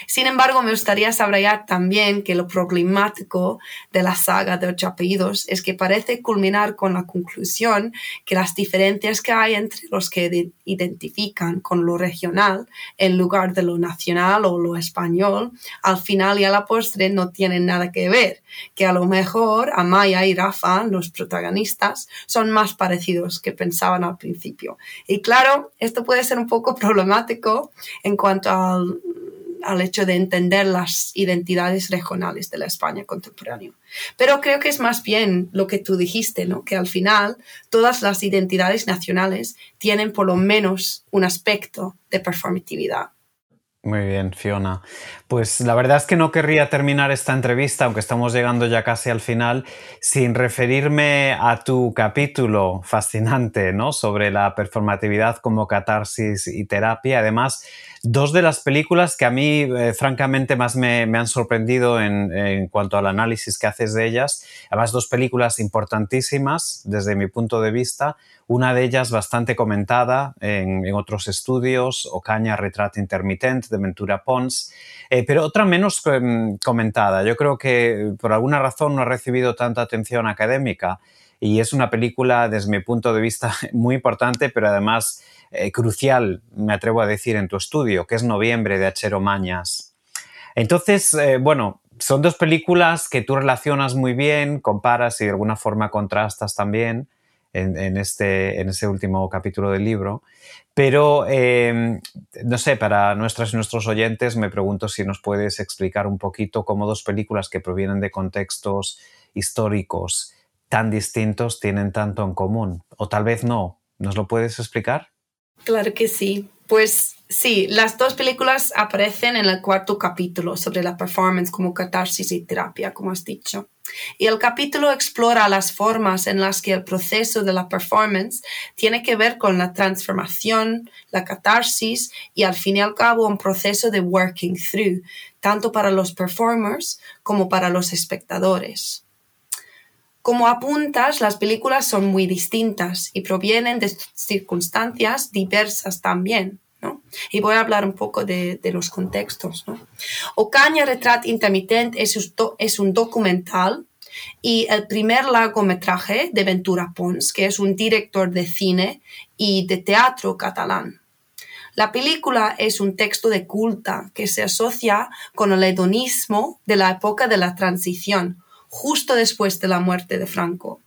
Sin embargo, me gustaría subrayar también que lo problemático de la saga de ocho apellidos es que parece culminar con la conclusión que las diferencias que hay entre los que identifican con lo regional en lugar de lo nacional o lo español, al final y a la postre no tienen nada que ver, que a lo mejor Amaya y Rafa, los protagonistas, son más parecidos que pensaban al principio. Y claro, esto puede ser un poco problemático en cuanto al al hecho de entender las identidades regionales de la España contemporánea. Pero creo que es más bien lo que tú dijiste, ¿no? Que al final todas las identidades nacionales tienen por lo menos un aspecto de performatividad. Muy bien, Fiona. Pues la verdad es que no querría terminar esta entrevista, aunque estamos llegando ya casi al final, sin referirme a tu capítulo fascinante ¿no? sobre la performatividad como catarsis y terapia. Además, dos de las películas que a mí, eh, francamente, más me, han sorprendido en, cuanto al análisis que haces de ellas. Además, dos películas importantísimas desde mi punto de vista. Una de ellas bastante comentada en, otros estudios, Ocaña, Retrato Intermitente, de Ventura Pons, eh, pero otra menos em, comentada. Yo creo que por alguna razón no ha recibido tanta atención académica y es una película, desde mi punto de vista, muy importante, pero además eh, crucial, me atrevo a decir, en tu estudio, que es Noviembre de Achero Mañas. Entonces, eh, bueno, son dos películas que tú relacionas muy bien, comparas y de alguna forma contrastas también en, este, en ese último capítulo del libro. Pero, em, no sé, para nuestras y nuestros oyentes me pregunto si nos puedes explicar un poquito cómo dos películas que provienen de contextos históricos tan distintos tienen tanto en común. O tal vez no. ¿Nos lo puedes explicar? Claro que sí. Pues sí, las dos películas aparecen en el cuarto capítulo sobre la performance como catarsis y terapia, como has dicho. Y el capítulo explora las formas en las que el proceso de la performance tiene que ver con la transformación, la catarsis y al fin y al cabo un proceso de working through, tanto para los performers como para los espectadores. Como apuntas, las películas son muy distintas y provienen de circunstancias diversas también. Y voy a hablar un poco de, los contextos. Ocaña Retrat Intermitente es un documental y el primer largometraje de Ventura Pons, que es un director de cine y de teatro catalán. La película es un texto de culta que se asocia con el hedonismo de la época de la transición, justo después de la muerte de Franco.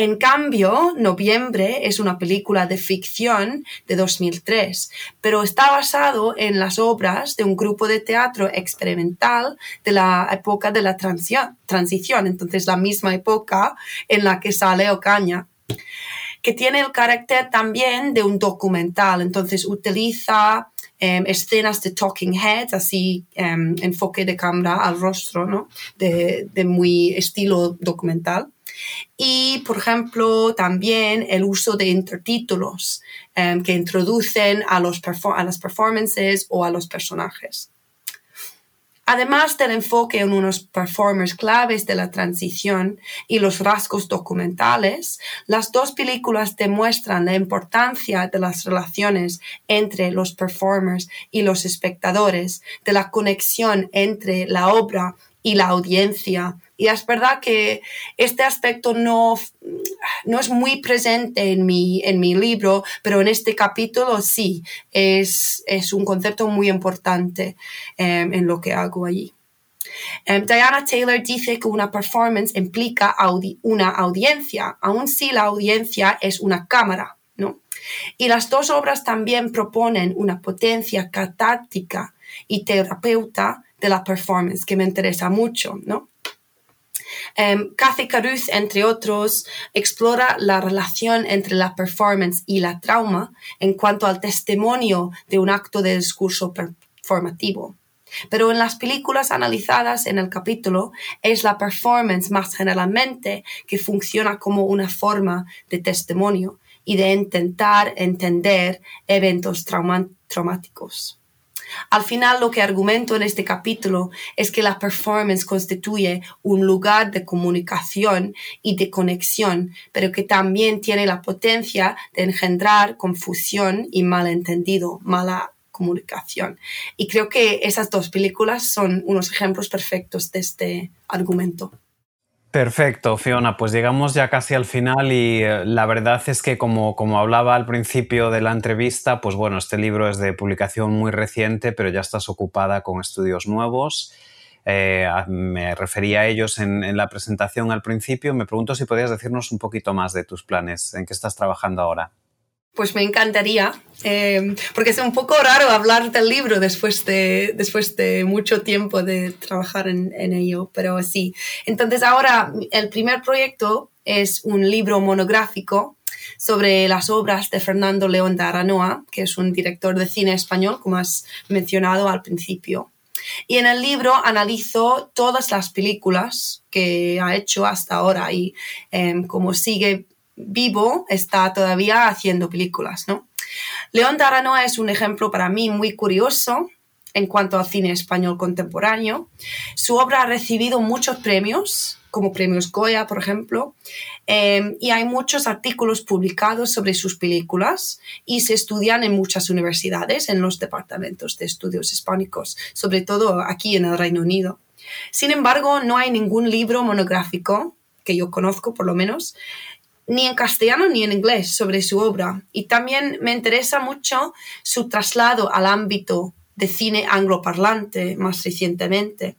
En cambio, Noviembre es una película de ficción de 2003, pero está basado en las obras de un grupo de teatro experimental de la época de la transición, entonces la misma época en la que sale Ocaña que tiene el carácter también de un documental, entonces utiliza em, escenas de talking heads, así em, enfoque de cámara al rostro, ¿no? de muy estilo documental. Y, por ejemplo, también el uso de intertítulos em, que introducen a, los a las performances o a los personajes. Además del enfoque en unos performers claves de la transición y los rasgos documentales, las dos películas demuestran la importancia de las relaciones entre los performers y los espectadores, de la conexión entre la obra y la audiencia. Y es verdad que este aspecto no, no es muy presente en mi, en mi libro, pero en este capítulo sí, es, es un concepto muy importante em, en lo que hago allí. Em, Diana Taylor dice que una performance implica una audiencia, aun si la audiencia es una cámara, ¿no? Y las dos obras también proponen una potencia catártica y terapeuta de la performance, que me interesa mucho, ¿no? Um, Cathy Caruth, entre otros, explora la relación entre la performance y la trauma en cuanto al testimonio de un acto de discurso performativo. Pero en las películas analizadas en el capítulo es la performance más generalmente que funciona como una forma de testimonio y de intentar entender eventos traumáticos. Al final, lo que argumento en este capítulo es que la performance constituye un lugar de comunicación y de conexión, pero que también tiene la potencia de engendrar confusión y malentendido, mala comunicación. Y creo que esas dos películas son unos ejemplos perfectos de este argumento. Perfecto, Fiona. Pues llegamos ya casi al final y eh, la verdad es que como, como hablaba al principio de la entrevista, pues bueno, este libro es de publicación muy reciente, pero ya estás ocupada con estudios nuevos. Eh, me refería a ellos en, en, la presentación al principio. Me pregunto si podrías decirnos un poquito más de tus planes, en qué estás trabajando ahora. Pues me encantaría, em, porque es un poco raro hablar del libro después de, después de mucho tiempo de trabajar en, ello, pero sí. Entonces ahora el primer proyecto es un libro monográfico sobre las obras de Fernando León de Aranoa, que es un director de cine español, como has mencionado al principio. Y en el libro analizo todas las películas que ha hecho hasta ahora y eh, como sigue vivo está todavía haciendo películas, ¿no? León de Aranoa es un ejemplo para mí muy curioso en cuanto al cine español contemporáneo. Su obra ha recibido muchos premios, como premios Goya, por ejemplo, em, y hay muchos artículos publicados sobre sus películas y se estudian en muchas universidades, en los departamentos de estudios hispánicos, sobre todo aquí en el Reino Unido. Sin embargo, no hay ningún libro monográfico que yo conozco, por lo menos, ni en castellano ni en inglés sobre su obra. Y también me interesa mucho su traslado al ámbito de cine angloparlante más recientemente.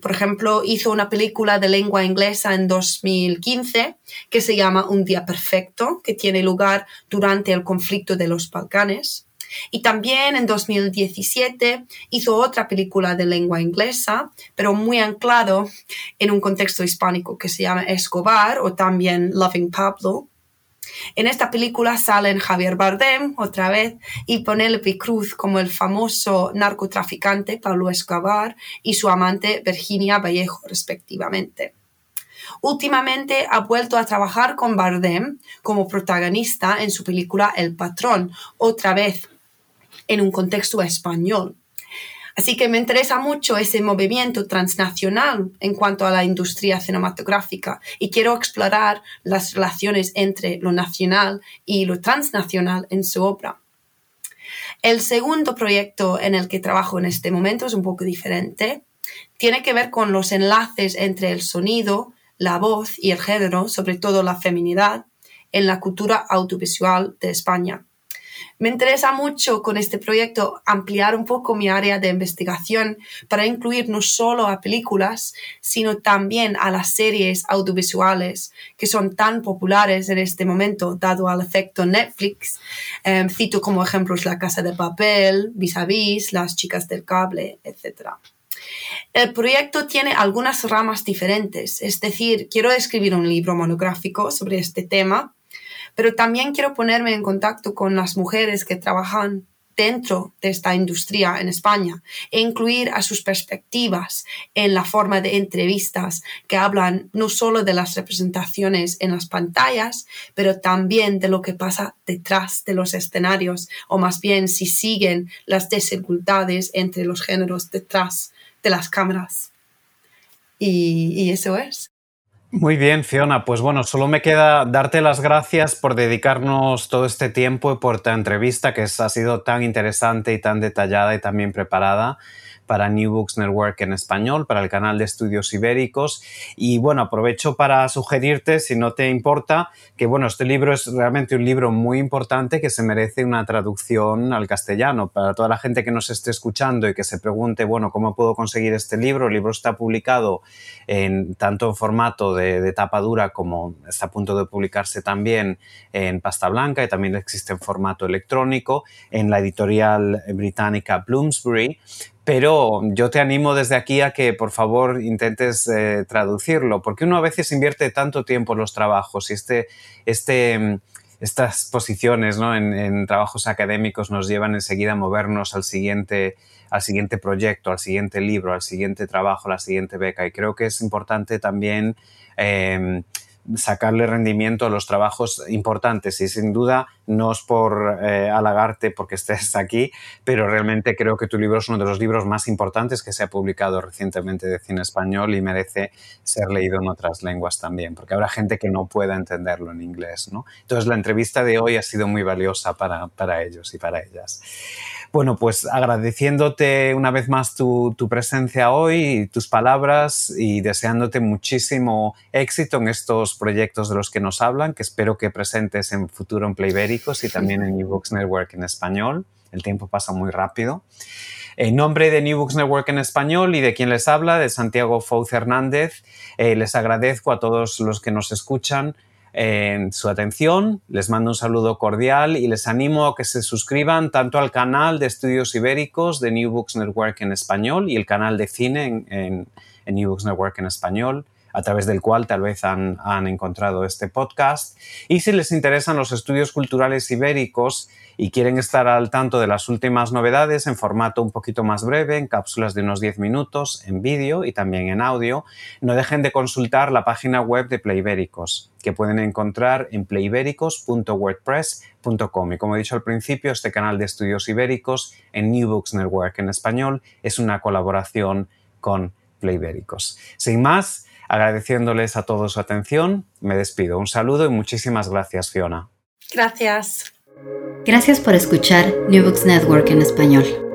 Por ejemplo, hizo una película de lengua inglesa en 2015 que se llama Un día perfecto, que tiene lugar durante el conflicto de los Balcanes. Y también en 2017 hizo otra película de lengua inglesa, pero muy anclado en un contexto hispánico que se llama Escobar o también Loving Pablo. En esta película salen Javier Bardem otra vez y Penélope Cruz como el famoso narcotraficante Pablo Escobar y su amante Virginia Vallejo respectivamente. Últimamente ha vuelto a trabajar con Bardem como protagonista en su película El Patrón, otra vez en un contexto español. Así que me interesa mucho ese movimiento transnacional en cuanto a la industria cinematográfica y quiero explorar las relaciones entre lo nacional y lo transnacional en su obra. El segundo proyecto en el que trabajo en este momento es un poco diferente. Tiene que ver con los enlaces entre el sonido, la voz y el género, sobre todo la feminidad, en la cultura audiovisual de España. Me interesa mucho con este proyecto ampliar un poco mi área de investigación para incluir no solo a películas, sino también a las series audiovisuales que son tan populares en este momento, dado al efecto Netflix. Em, cito como ejemplos La Casa de Papel, Vis a Vis, Las Chicas del Cable, etc. El proyecto tiene algunas ramas diferentes, es decir, quiero escribir un libro monográfico sobre este tema pero también quiero ponerme en contacto con las mujeres que trabajan dentro de esta industria en España e incluir a sus perspectivas en la forma de entrevistas que hablan no solo de las representaciones en las pantallas, pero también de lo que pasa detrás de los escenarios o más bien si siguen las desigualdades entre los géneros detrás de las cámaras. Y, y eso es. Muy bien, Fiona. Pues bueno, solo me queda darte las gracias por dedicarnos todo este tiempo y por tu entrevista que ha sido tan interesante y tan detallada y tan bien preparada para New Books Network en español, para el canal de estudios ibéricos. Y bueno, aprovecho para sugerirte, si no te importa, que bueno, este libro es realmente un libro muy importante que se merece una traducción al castellano. Para toda la gente que nos esté escuchando y que se pregunte, bueno, ¿cómo puedo conseguir este libro? El libro está publicado en tanto en formato de, de tapa dura como está a punto de publicarse también en pasta blanca y también existe en formato electrónico en la editorial británica Bloomsbury pero yo te animo desde aquí a que por favor intentes eh, traducirlo, porque uno a veces invierte tanto tiempo en los trabajos y este, este, estas posiciones ¿no? en, trabajos académicos nos llevan enseguida a movernos al siguiente, al siguiente proyecto, al siguiente libro, al siguiente trabajo, a la siguiente beca. Y creo que es importante también eh, sacarle rendimiento a los trabajos importantes y sin duda no es por eh, halagarte porque estés aquí, pero realmente creo que tu libro es uno de los libros más importantes que se ha publicado recientemente de cine español y merece ser leído en otras lenguas también, porque habrá gente que no pueda entenderlo en inglés. ¿no? Entonces la entrevista de hoy ha sido muy valiosa para, para ellos y para ellas. Bueno, pues agradeciéndote una vez más tu, presencia hoy, tus palabras y deseándote muchísimo éxito en estos proyectos de los que nos hablan, que espero que presentes en futuro en Y también en New Books Network en español. El tiempo pasa muy rápido. En nombre de New Books Network en español y de quien les habla, de Santiago Fouz Hernández, eh, les agradezco a todos los que nos escuchan en su atención, les mando un saludo cordial y les animo a que se suscriban tanto al canal de estudios ibéricos de New Books Network en español y el canal de cine en, New Books Network en español a través del cual tal vez han, han encontrado este podcast. Y si les interesan los estudios culturales ibéricos, y quieren estar al tanto de las últimas novedades en formato un poquito más breve, en cápsulas de unos 10 minutos, en vídeo y también en audio, no dejen de consultar la página web de Playbéricos, que pueden encontrar en playbéricos.wordpress.com. Y como he dicho al principio, este canal de estudios ibéricos en New Books Network en español es una colaboración con Playbéricos. Sin más, agradeciéndoles a todos su atención, me despido. Un saludo y muchísimas gracias, Fiona. Gracias. Gracias por escuchar New Books Network en español.